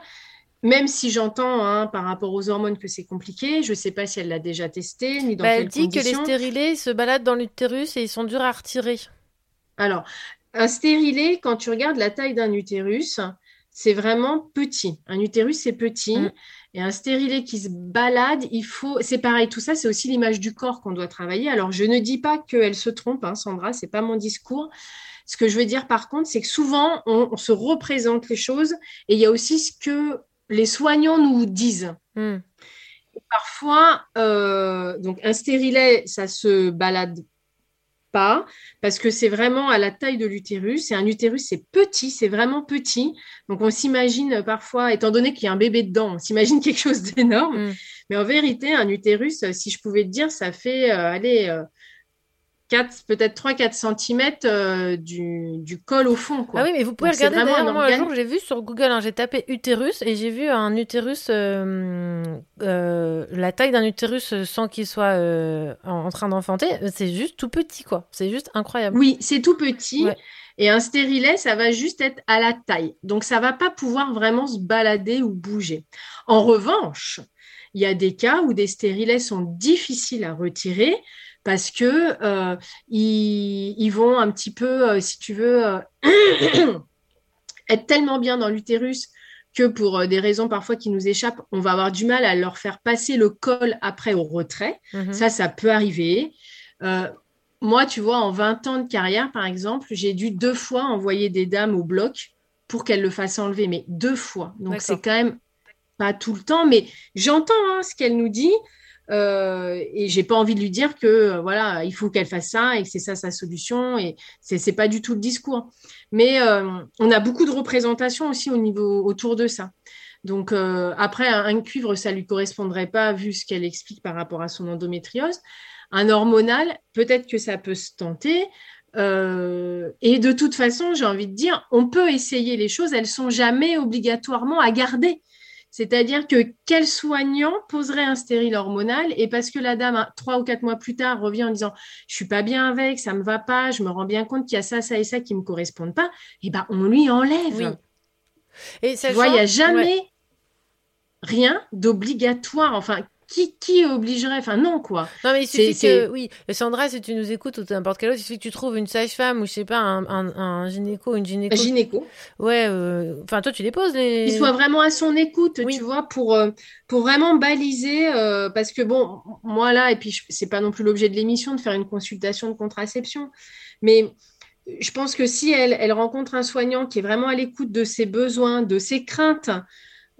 Même si j'entends hein, par rapport aux hormones que c'est compliqué, je ne sais pas si elle l'a déjà testé, ni dans Bah, elle dit que les stérilés se baladent dans l'utérus et ils sont durs à retirer. Alors, un stérilet, quand tu regardes la taille d'un utérus, c'est vraiment petit. Un utérus, c'est petit. Mm. Et un stérilet qui se balade, il faut. C'est pareil, tout ça, c'est aussi l'image du corps qu'on doit travailler. Alors, je ne dis pas qu'elle se trompe, hein, Sandra, c'est pas mon discours. Ce que je veux dire, par contre, c'est que souvent, on, on se représente les choses et il y a aussi ce que les soignants nous disent. Hmm. Parfois, euh, donc un stérilet, ça se balade pas parce que c'est vraiment à la taille de l'utérus. Et un utérus, c'est petit, c'est vraiment petit. Donc on s'imagine parfois, étant donné qu'il y a un bébé dedans, on s'imagine quelque chose d'énorme. Mm. Mais en vérité, un utérus, si je pouvais te dire, ça fait, euh, allez, euh, 4, peut-être 3-4 cm du, du col au fond. Quoi. Ah oui, mais vous pouvez Donc, regarder vraiment d'ailleurs, moi, un jour, j'ai vu sur Google, hein, j'ai tapé utérus et j'ai vu un utérus, euh, euh, la taille d'un utérus euh, sans qu'il soit euh, en, en train d'enfanter. C'est juste tout petit, quoi. C'est juste incroyable. Oui, c'est tout petit. Ouais. Et un stérilet, ça va juste être à la taille. Donc, ça va pas pouvoir vraiment se balader ou bouger. En revanche, il y a des cas où des stérilets sont difficiles à retirer parce que euh, ils, ils vont un petit peu, euh, si tu veux, euh, être tellement bien dans l'utérus que pour des raisons parfois qui nous échappent, on va avoir du mal à leur faire passer le col après au retrait. Mhm. Ça, ça peut arriver. Euh, moi, tu vois, en 20 ans de carrière, par exemple, j'ai dû deux fois envoyer des dames au bloc pour qu'elles le fassent enlever, mais deux fois. Donc, c'est quand même pas tout le temps, mais j'entends hein, ce qu'elle nous dit. Euh, et j'ai pas envie de lui dire que euh, voilà, il faut qu'elle fasse ça et que c'est ça sa solution. Et c'est pas du tout le discours. Mais euh, on a beaucoup de représentations aussi au niveau autour de ça. Donc euh, après, un, cuivre, ça lui correspondrait pas vu ce qu'elle explique par rapport à son endométriose. Un hormonal, peut-être que ça peut se tenter. Et de toute façon, j'ai envie de dire, on peut essayer les choses, elles sont jamais obligatoirement à garder. C'est-à-dire que quel soignant poserait un stérile hormonal et parce que la dame, trois ou quatre mois plus tard, revient en disant je suis pas bien avec, ça me va pas, je me rends bien compte qu'il y a ça, ça et ça qui me correspondent pas, et ben on lui enlève. Oui. Et Tu sachant- vois, il n'y a jamais Ouais. rien d'obligatoire, enfin, qui, qui obligerait? Enfin, non, quoi. Non, mais il suffit C'est- que, oui, Sandra, si tu nous écoutes ou n'importe quel autre, il suffit que tu trouves une sage-femme ou je sais pas, un, un, un gynéco, une gynéco. Gynéco. Ouais, euh, enfin, toi, tu les poses les. Qu'il soit vraiment à son écoute, Oui. tu vois, pour, euh, pour vraiment baliser. euh, parce que, bon, moi là, et puis c'est pas non plus l'objet de l'émission de faire une consultation de contraception, mais je pense que si elle, elle rencontre un soignant qui est vraiment à l'écoute de ses besoins, de ses craintes,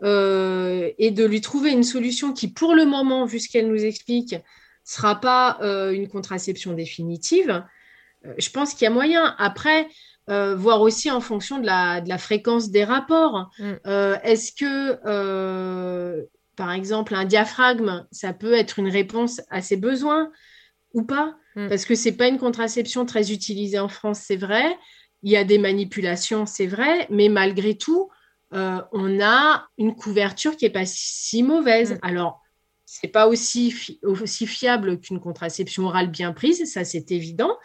euh, et de lui trouver une solution qui, pour le moment, vu ce qu'elle nous explique, sera pas euh, une contraception définitive, euh, je pense qu'il y a moyen. Après, voir aussi en fonction de la, de la fréquence des rapports. Mm. Est-ce que, par exemple, un diaphragme, ça peut être une réponse à ses besoins ou pas? Mm. Parce que c'est pas une contraception très utilisée en France, c'est vrai. Il y a des manipulations, c'est vrai, mais malgré tout, euh, on a une couverture qui est pas si mauvaise. Mm. Alors, c'est pas aussi, fi- aussi fiable qu'une contraception orale bien prise, ça c'est évident.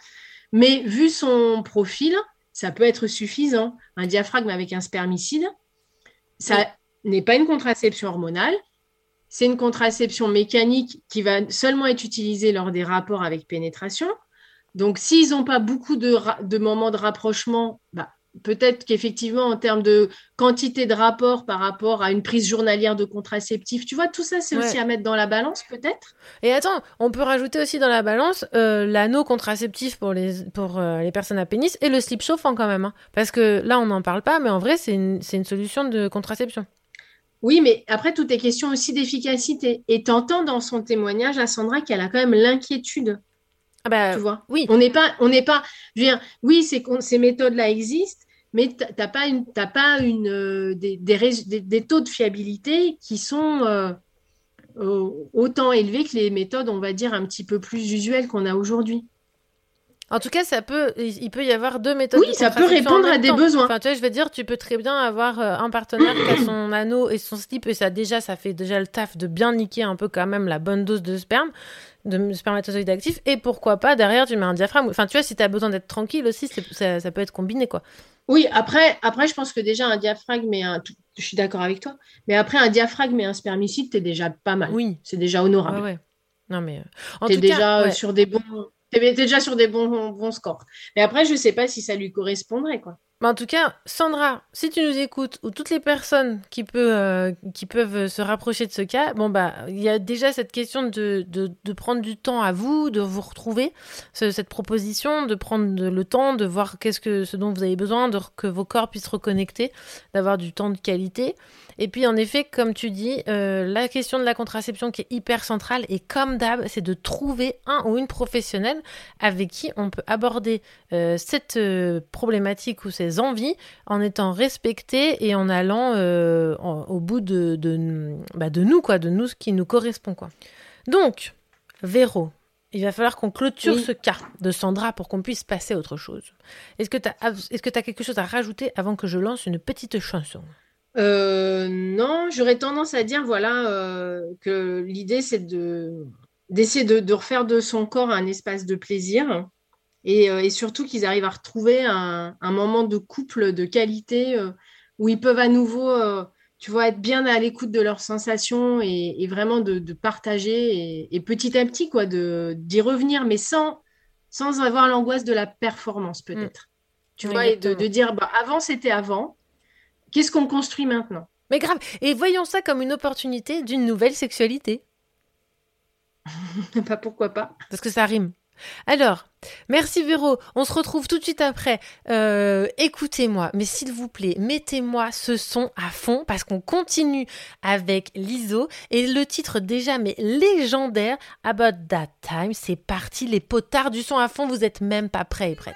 Mais vu son profil, ça peut être suffisant. Un diaphragme avec un spermicide, ça n'est pas une contraception hormonale, c'est une contraception mécanique qui va seulement être utilisée lors des rapports avec pénétration. Donc, s'ils n'ont pas beaucoup de moments de rapprochement, bah, peut-être qu'effectivement, en termes de quantité de rapports par rapport à une prise journalière de contraceptif, tu vois, tout ça, c'est Ouais. aussi à mettre dans la balance, peut-être? Et attends, on peut rajouter aussi dans la balance euh, l'anneau contraceptif pour les, pour euh, les personnes à pénis et le slip chauffant quand même. hein. Parce que là, on n'en parle pas, mais en vrai, c'est une, c'est une solution de contraception. Oui, mais après, tout est question aussi d'efficacité. Et t'entends dans son témoignage à Sandra qu'elle a quand même l'inquiétude, Ah bah, tu vois. oui. On n'est pas, on n'est pas, je veux dire, oui, c'est ces méthodes-là existent, mais t'as pas une, pas une, euh, des, des, rés- des- des taux de fiabilité qui sont euh, autant élevés que les méthodes, on va dire, un petit peu plus usuelles qu'on a aujourd'hui. En tout cas, ça peut, il peut y avoir deux méthodes. Oui, de ça peut répondre à des temps. besoins. Enfin, tu vois, je veux dire, tu peux très bien avoir euh, un partenaire qui a son anneau et son slip et ça déjà, ça fait déjà le taf de bien niquer un peu quand même la bonne dose de sperme, de spermatozoïdes actifs. Et pourquoi pas derrière, tu mets un diaphragme. Enfin, tu vois, si tu as besoin d'être tranquille aussi, ça, ça peut être combiné quoi. Oui, après, après, je pense que déjà un diaphragme et un, je suis d'accord avec toi, mais après un diaphragme et un spermicide, t'es déjà pas mal. Oui. C'est déjà honorable. Ouais, ouais. Non mais. euh, T'es déjà euh, ouais. sur des bons, t'es t'es déjà sur des bons, bons scores. Mais après, je sais pas si ça lui correspondrait, quoi. En tout cas, Sandra, si tu nous écoutes, ou toutes les personnes qui, peut, euh, peuvent euh, se rapprocher de ce cas, bon bah, il y a déjà cette question de, prendre du temps à vous, de vous retrouver, ce- cette proposition, de prendre le temps, de voir qu'est-ce que ce dont vous avez besoin, de, que vos corps puissent reconnecter, d'avoir du temps de qualité. Et puis en effet, comme tu dis, euh, la question de la contraception qui est hyper centrale, et comme d'hab, c'est de trouver un ou une professionnelle avec qui on peut aborder cette problématique ou ces envies en étant respecté et en allant euh, en- au bout de, de, bah, de nous, quoi, de nous ce qui nous correspond. Quoi. Donc, Véro, il va falloir qu'on clôture Oui. ce cas de Sandra pour qu'on puisse passer à autre chose. Est-ce que tu as, est-ce que as quelque chose à rajouter avant que je lance une petite chanson? Euh, non, j'aurais tendance à dire, voilà, euh, que l'idée, c'est de, d'essayer de, de refaire de son corps un espace de plaisir et, euh, et surtout qu'ils arrivent à retrouver un, un moment de couple de qualité euh, où ils peuvent à nouveau, euh, tu vois, être bien à l'écoute de leurs sensations et, et vraiment de, de partager et, et petit à petit, quoi, d'y revenir, mais sans, sans avoir l'angoisse de la performance, peut-être. Tu vois, et de, dire, bah, avant, c'était avant. Qu'est-ce qu'on construit maintenant? Mais grave, et voyons ça comme une opportunité d'une nouvelle sexualité. Pas pourquoi pas? Parce que ça rime. Alors, merci Véro. On se retrouve tout de suite après. Euh, Écoutez-moi, mais s'il vous plaît, mettez-moi ce son à fond parce qu'on continue avec l'ISO et le titre déjà mais légendaire About That Time. C'est parti, les potards du son à fond. Vous êtes même pas prêts et prêtes.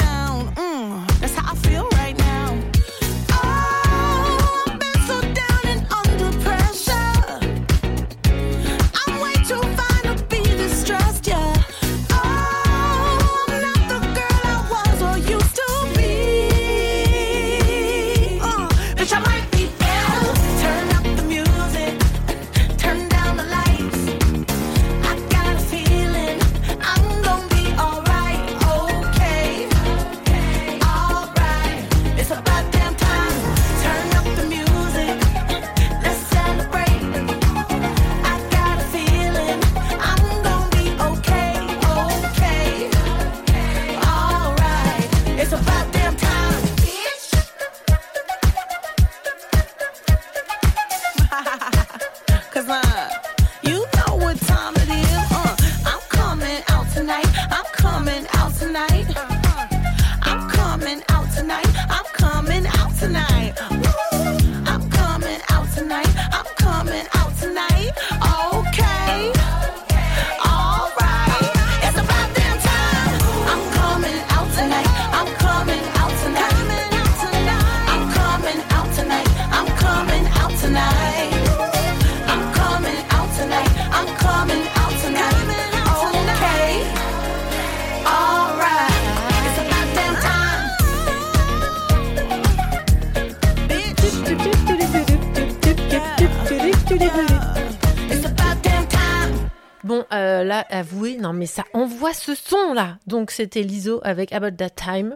Donc, c'était l'ISO avec About That Time.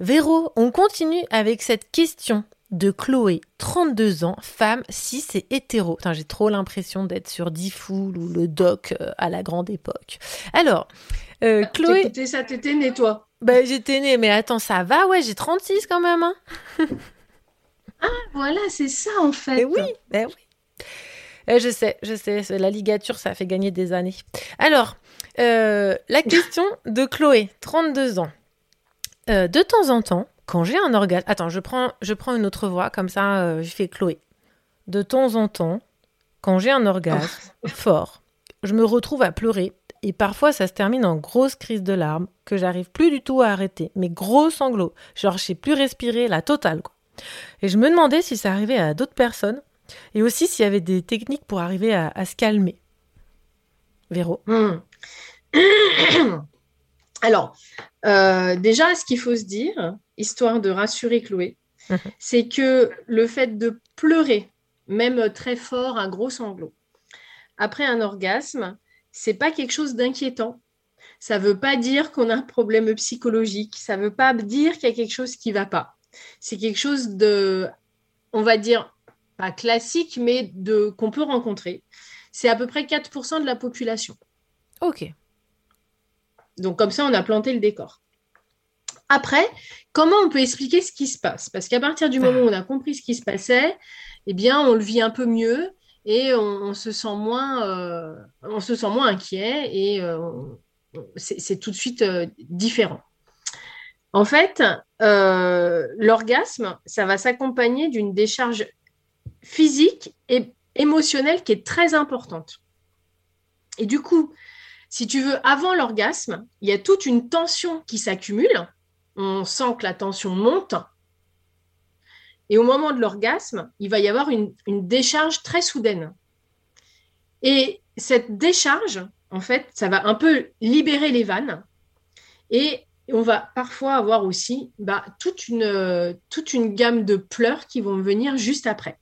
Véro, on continue avec cette question de Chloé, 32 ans, femme, cis et hétéro. J'ai trop l'impression d'être sur Diffoul ou le doc euh, à la grande époque. Alors, euh, Chloé, T'écoutais ça, t'étais né, toi. bah, j'étais née, mais attends, ça va, ouais, j'ai 36 quand même. Hein. Voilà, c'est ça, en fait. Eh oui, eh oui. Eh, je sais, je sais, la ligature, ça fait gagner des années. Alors, euh, la question de Chloé, 32 ans. Euh, de temps en temps, quand j'ai un orgasme... Attends, je prends, je prends une autre voix, comme ça, euh, je fais Chloé. De temps en temps, quand j'ai un orgasme fort, je me retrouve à pleurer et parfois ça se termine en grosse crise de larmes que j'arrive plus du tout à arrêter, mais gros sanglots. Genre, je sais plus respirer, la totale, quoi. Et je me demandais si ça arrivait à d'autres personnes et aussi s'il y avait des techniques pour arriver à, à se calmer. Véro. Hmm. Alors, euh, déjà, ce qu'il faut se dire, histoire de rassurer Chloé, Mhm. c'est que le fait de pleurer, même très fort, un gros sanglot, après un orgasme, c'est pas quelque chose d'inquiétant. Ça veut pas dire qu'on a un problème psychologique. Ça veut pas dire qu'il y a quelque chose qui va pas. C'est quelque chose de, on va dire, pas classique, mais de qu'on peut rencontrer. C'est à peu près 4% de la population. Ok. Donc comme ça, on a planté le décor. Après, comment on peut expliquer ce qui se passe? Parce qu'à partir du moment où on a compris ce qui se passait, eh bien, on le vit un peu mieux et on, se sent moins, euh, on se sent moins inquiet et euh, c'est tout de suite euh, différent. En fait, l'orgasme, ça va s'accompagner d'une décharge physique et émotionnelle qui est très importante. Et du coup, si tu veux, avant l'orgasme, il y a toute une tension qui s'accumule. On sent que la tension monte. Et au moment de l'orgasme, il va y avoir une, décharge très soudaine. Et cette décharge, en fait, ça va un peu libérer les vannes. Et on va parfois avoir aussi bah, toute, une, toute une gamme de pleurs qui vont venir juste après.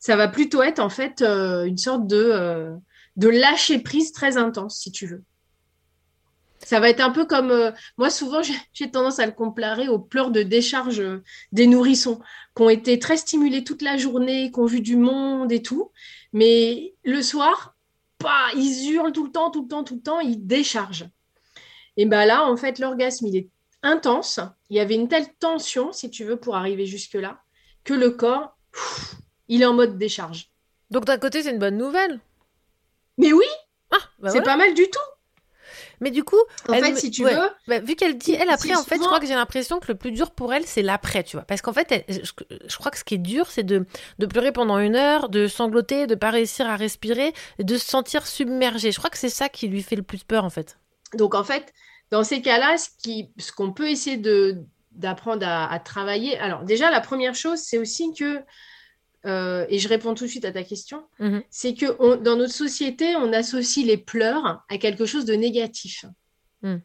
Ça va plutôt être en fait euh, une sorte de, euh, de lâcher prise très intense, si tu veux. Ça va être un peu comme euh, moi souvent j'ai- tendance à le comparer aux pleurs de décharge euh, des nourrissons qui ont été très stimulés toute la journée, qui ont vu du monde et tout, mais le soir, bah, ils hurlent tout le temps, tout le temps, tout le temps, ils déchargent. Et ben là, en fait, l'orgasme il est intense. Il y avait une telle tension, si tu veux, pour arriver jusque là, que le corps, il est en mode décharge. Donc d'un côté, c'est une bonne nouvelle. Mais oui, Ah, bah c'est voilà. pas mal du tout. Mais du coup, En elle fait, si tu ouais. veux, Bah, vu qu'elle dit, elle après, en fait, je crois que j'ai l'impression que le plus dur pour elle, c'est l'après, tu vois. Parce qu'en fait, elle- je, je crois que ce qui est dur, c'est de, de pleurer pendant une heure, de sangloter, de pas réussir à respirer, de se sentir submergée. Je crois que c'est ça qui lui fait le plus peur, en fait. Donc, en fait, dans ces cas-là, ce qu'on peut essayer de, d'apprendre à, à travailler. Alors, déjà, la première chose, c'est aussi que, euh, et je réponds tout de suite à ta question, Mhm. c'est que on- dans notre société, on associe les pleurs à quelque chose de négatif. Mhm.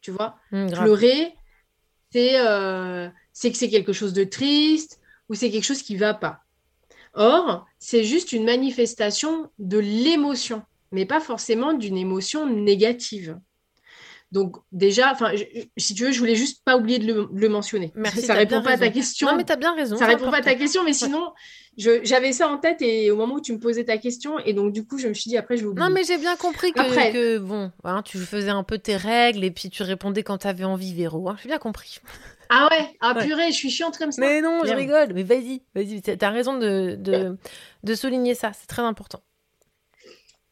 Tu vois, grave. pleurer, c'est euh, c'est que c'est quelque chose de triste ou c'est quelque chose qui va pas. Or, c'est juste une manifestation de l'émotion, mais pas forcément d'une émotion négative. Donc déjà, enfin, si tu veux, je voulais juste pas oublier de le, de le mentionner. Merci, ça répond pas à ta question. Non, mais t'as bien raison. ça répond pas à ta question, mais sinon, j'avais ça en tête et au moment où tu me posais ta question, et donc du coup, je me suis dit après, je vais oublier. Non, mais j'ai bien compris que, Après- que, bon, hein, tu faisais un peu tes règles et puis tu répondais quand t'avais envie, Véro. hein. J'ai bien compris. Ah ouais, ah Ouais. purée, je suis chiante comme ça. Mais non, je rigole. Mais vas-y, vas-y. t'as- T'as raison de, de, de souligner ça. C'est très important.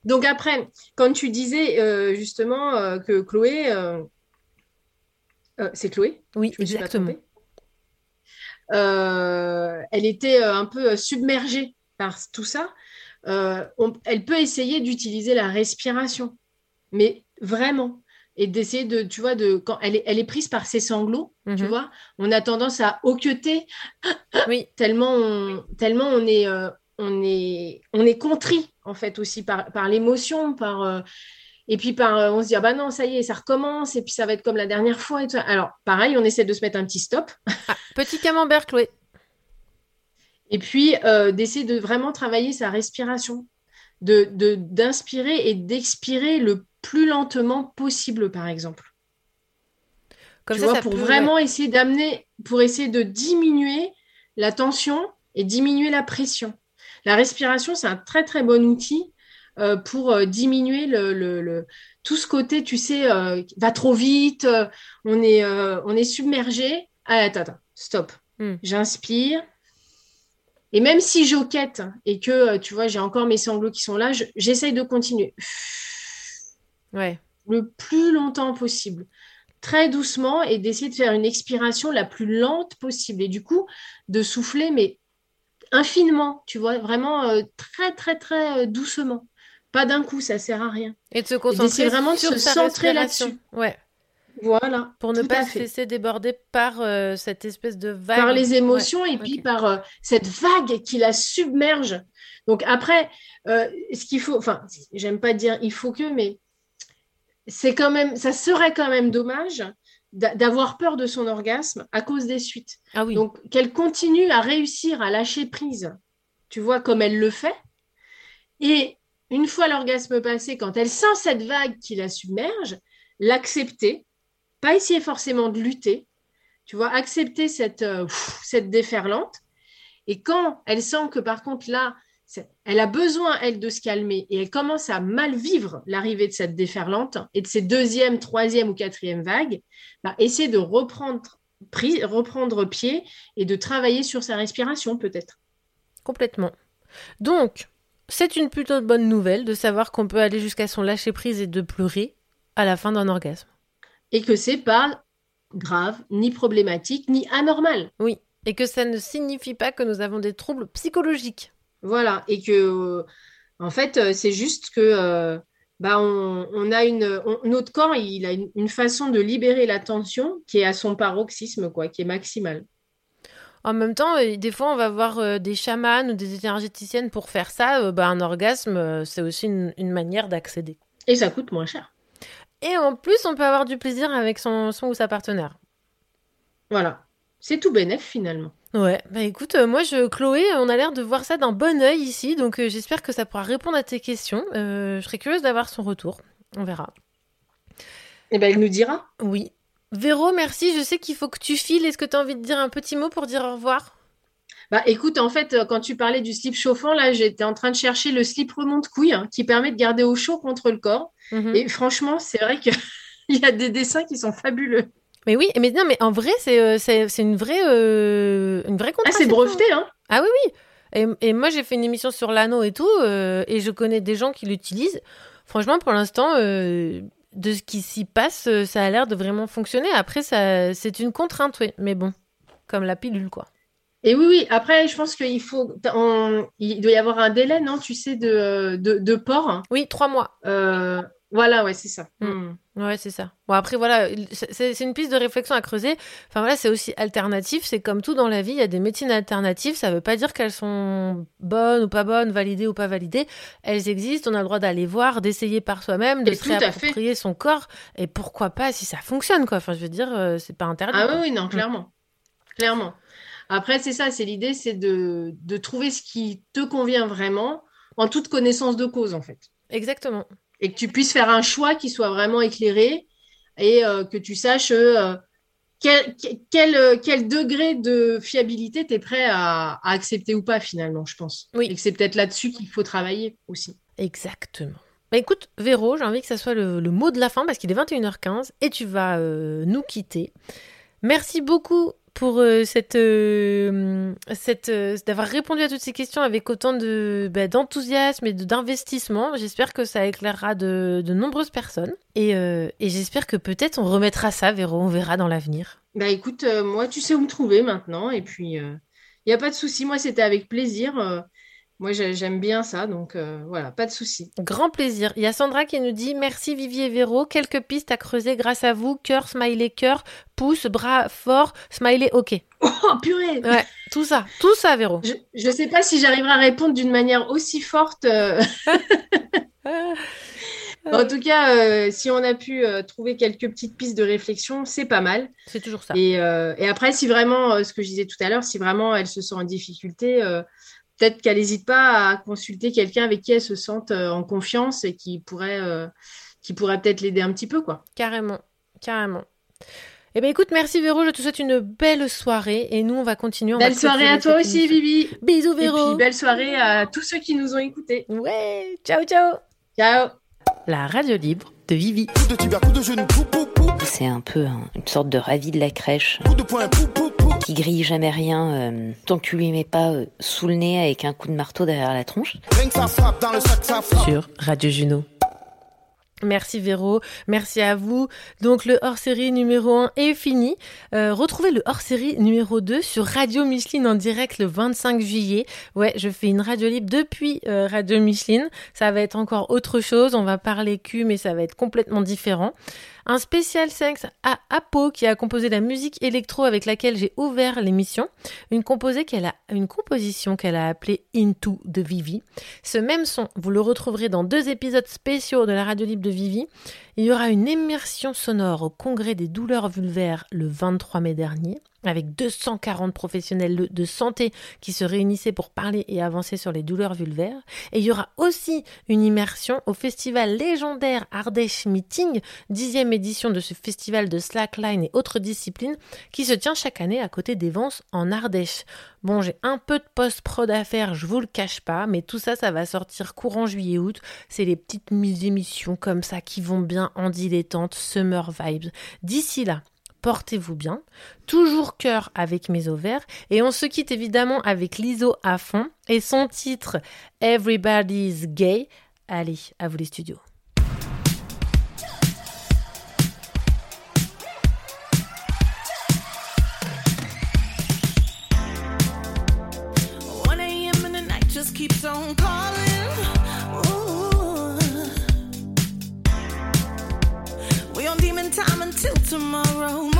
Donc après, quand tu disais euh, justement euh, que Chloé, euh, c'est Chloé, Oui, je exactement. elle était un peu submergée par tout ça. On- elle peut essayer d'utiliser la respiration, mais vraiment, et d'essayer de, tu vois, de quand elle est, elle est prise par ses sanglots, tu Mhm. vois, on a tendance à hoqueter Oui, tellement on, tellement on est, on est, on est contrit en fait aussi par, par l'émotion, par euh, et puis par, euh, on se dit ah bah non ça y est ça recommence et puis ça va être comme la dernière fois et tout. Alors pareil on essaie de se mettre un petit stop petit camembert, Chloé. et puis euh, d'essayer de vraiment travailler sa respiration, de de- d'inspirer et d'expirer le plus lentement possible par exemple. Comme tu ça, vois, ça pour peut- vraiment essayer d'amener, pour essayer de diminuer la tension et diminuer la pression. La respiration, c'est un très très bon outil euh, pour euh, diminuer le, le- le- tout ce côté, tu sais, euh, va trop vite, on est, on est submergé. Ah, attends, attends, stop. Hmm. J'inspire. Et même si j'oquette et que, tu vois, j'ai encore mes sanglots qui sont là, je- j'essaye de continuer Ouais. le plus longtemps possible, très doucement, et d'essayer de faire une expiration la plus lente possible. Et du coup, de souffler, mais infiniment, tu vois, vraiment euh, très, très, très euh, doucement. Pas d'un coup, ça sert à rien. Et de se concentrer vraiment de sur se centrer là-dessus. Ouais. Voilà. Pour ne pas se laisser déborder par euh, cette espèce de vague. Par les émotions et puis par euh, cette vague qui la submerge. Donc après, euh, ce qu'il faut, enfin, j'aime pas dire il faut que, mais c'est quand même, ça serait quand même dommage d'avoir peur de son orgasme à cause des suites. Ah oui. Donc, qu'elle continue à réussir à lâcher prise, tu vois, comme elle le fait. Et une fois l'orgasme passé, quand elle sent cette vague qui la submerge, l'accepter, pas essayer forcément de lutter, tu vois, accepter cette, euh, cette déferlante. Et quand elle sent que par contre là, elle a besoin, elle, de se calmer et elle commence à mal vivre l'arrivée de cette déferlante et de ces deuxième, troisième ou quatrième vagues, bah, essayer de reprendre, prise, reprendre pied et de travailler sur sa respiration peut-être. Complètement. Donc, c'est une plutôt bonne nouvelle de savoir qu'on peut aller jusqu'à son lâcher prise et de pleurer à la fin d'un orgasme. Et que c'est pas grave, ni problématique, ni anormal. Oui. Et que ça ne signifie pas que nous avons des troubles psychologiques. Voilà. Et que, euh, en fait, euh, c'est juste que euh, bah, on, on a une, on- notre corps, il a une, une façon de libérer la tension qui est à son paroxysme, quoi, qui est maximale. En même temps, des fois, on va voir des chamans ou des énergéticiennes pour faire ça. bah, un orgasme, c'est aussi une, une manière d'accéder. Et ça coûte moins cher. Et en plus, on peut avoir du plaisir avec son, son ou sa partenaire. Voilà. C'est tout bénef finalement. Ouais, bah écoute, euh, moi, je, Chloé, on a l'air de voir ça d'un bon œil ici, donc euh, j'espère que ça pourra répondre à tes questions. Euh, je serais curieuse d'avoir son retour. On verra. Et ben, il nous dira. Oui. Véro, merci. Je sais qu'il faut que tu files. Est-ce que tu as envie de dire un petit mot pour dire au revoir? Bah, écoute, en fait, euh, quand tu parlais du slip chauffant, là, j'étais en train de chercher le slip remonte-couille hein, qui permet de garder au chaud contre le corps. Mhm. Et franchement, c'est vrai qu'il y a des dessins qui sont fabuleux. Mais oui, mais non, mais en vrai, c'est euh, c'est c'est une vraie euh, une vraie Ah, c'est breveté, hein Ah oui, oui. Et, et moi, j'ai fait une émission sur l'anneau et tout, euh, et je connais des gens qui l'utilisent. Franchement, pour l'instant, euh, de ce qui s'y passe, ça a l'air de vraiment fonctionner. Après, ça, c'est une contrainte, oui. Mais bon, comme la pilule, quoi. Et oui, oui, après, je pense qu'il faut. on- il doit y avoir un délai, non, tu sais, de, de, de port. Oui, trois mois. Euh, voilà, ouais, c'est ça. Mm. Mm. Ouais, c'est ça. Bon, après, voilà, c'est une piste de réflexion à creuser. Enfin, voilà, c'est aussi alternatif. C'est comme tout dans la vie, il y a des médecines alternatives. Ça veut pas dire qu'elles sont bonnes ou pas bonnes, validées ou pas validées. Elles existent. On a le droit d'aller voir, d'essayer par soi-même, de se réapproprier son corps. Et pourquoi pas si ça fonctionne, quoi. Enfin, je veux dire, euh, c'est pas interdit. Ah oui, oui, non, clairement. Clairement. Après, c'est ça, c'est l'idée, c'est de, de trouver ce qui te convient vraiment en toute connaissance de cause, en fait. Exactement. Et que tu puisses faire un choix qui soit vraiment éclairé et euh, que tu saches euh, quel, quel, euh, quel degré de fiabilité tu es prêt à, à accepter ou pas, finalement, je pense. Oui. Et que c'est peut-être là-dessus qu'il faut travailler aussi. Exactement. Bah écoute, Véro, j'ai envie que ça soit le, le mot de la fin parce qu'il est 21h15 et tu vas euh, nous quitter. Merci beaucoup pour euh, cette, euh, cette euh, d'avoir répondu à toutes ces questions avec autant de bah, d'enthousiasme et d'investissement. J'espère que ça éclairera de, de nombreuses personnes et, et j'espère que peut-être on remettra ça, Véro, on verra dans l'avenir. Bah écoute, moi, tu sais où me trouver maintenant. Et puis, il n'y a pas de souci. Moi, c'était avec plaisir. Moi, j'ai- j'aime bien ça. Donc, euh, voilà, pas de souci. Grand plaisir. Il y a Sandra qui nous dit merci Vivi et Véro, quelques pistes à creuser grâce à vous. Cœur, smiley, cœur, pouce, bras fort, smiley, ok. Oh, purée! Ouais, tout ça, tout ça, Véro. Je ne sais pas si j'arriverai à répondre d'une manière aussi forte. euh. en tout cas, euh, si on a pu euh, trouver quelques petites pistes de réflexion, c'est pas mal. C'est toujours ça. Et, euh, et après, si vraiment, euh, ce que je disais tout à l'heure, si vraiment elle se sent en difficulté, euh, peut-être qu'elle n'hésite pas à consulter quelqu'un avec qui elle se sente euh, en confiance et qui pourrait, euh, qui pourrait peut-être l'aider un petit peu, quoi. Carrément, carrément. Eh bien écoute, merci Véro, je te souhaite une belle soirée et nous on va continuer. on va Belle soirée à toi aussi, émission. Vivi. Bisous Et Véro. puis, belle soirée à tous ceux qui nous ont écoutés. Ouais, ciao ciao. Ciao. La radio libre de Vivi. C'est un peu un- une sorte de ravi de la crèche coup de poing, pou, pou, pou. Qui grille jamais rien euh, tant que tu lui mets pas euh, sous le nez avec un coup de marteau derrière la tronche. Sur Radio Juno. Merci Véro, merci à vous. Donc le hors-série numéro 1 est fini. Euh, retrouvez le hors-série numéro 2 sur Radio Micheline en direct le 25 juillet. Ouais, je fais une radio libre depuis euh, Radio Micheline. Ça va être encore autre chose. On va parler cul, mais ça va être complètement différent. Un spécial sexe à Apo qui a composé la musique électro avec laquelle j'ai ouvert l'émission. Une, une composition qu'elle a appelée Into de Vivi. Ce même son, vous le retrouverez dans deux épisodes spéciaux de la radio libre de Vivi. Il y aura une immersion sonore au congrès des douleurs vulvaires le 23 mai dernier, avec 240 professionnels de- santé qui se réunissaient pour parler et avancer sur les douleurs vulvaires. Et il y aura aussi une immersion au festival légendaire Ardèche Meeting, dixième édition de ce festival de slackline et autres disciplines qui se tient chaque année à côté des en Ardèche. Bon, j'ai un peu de post-prod à faire, je vous le cache pas, mais tout ça, ça va sortir courant juillet-août. C'est les petites émissions comme ça qui vont bien en dilettante, summer vibes. D'ici là, portez-vous bien, toujours cœur avec mes ovaires, et on se quitte évidemment avec l'ISO à fond et son titre Everybody's Gay. Allez, à vous les studios. Keeps on calling. Tomorrow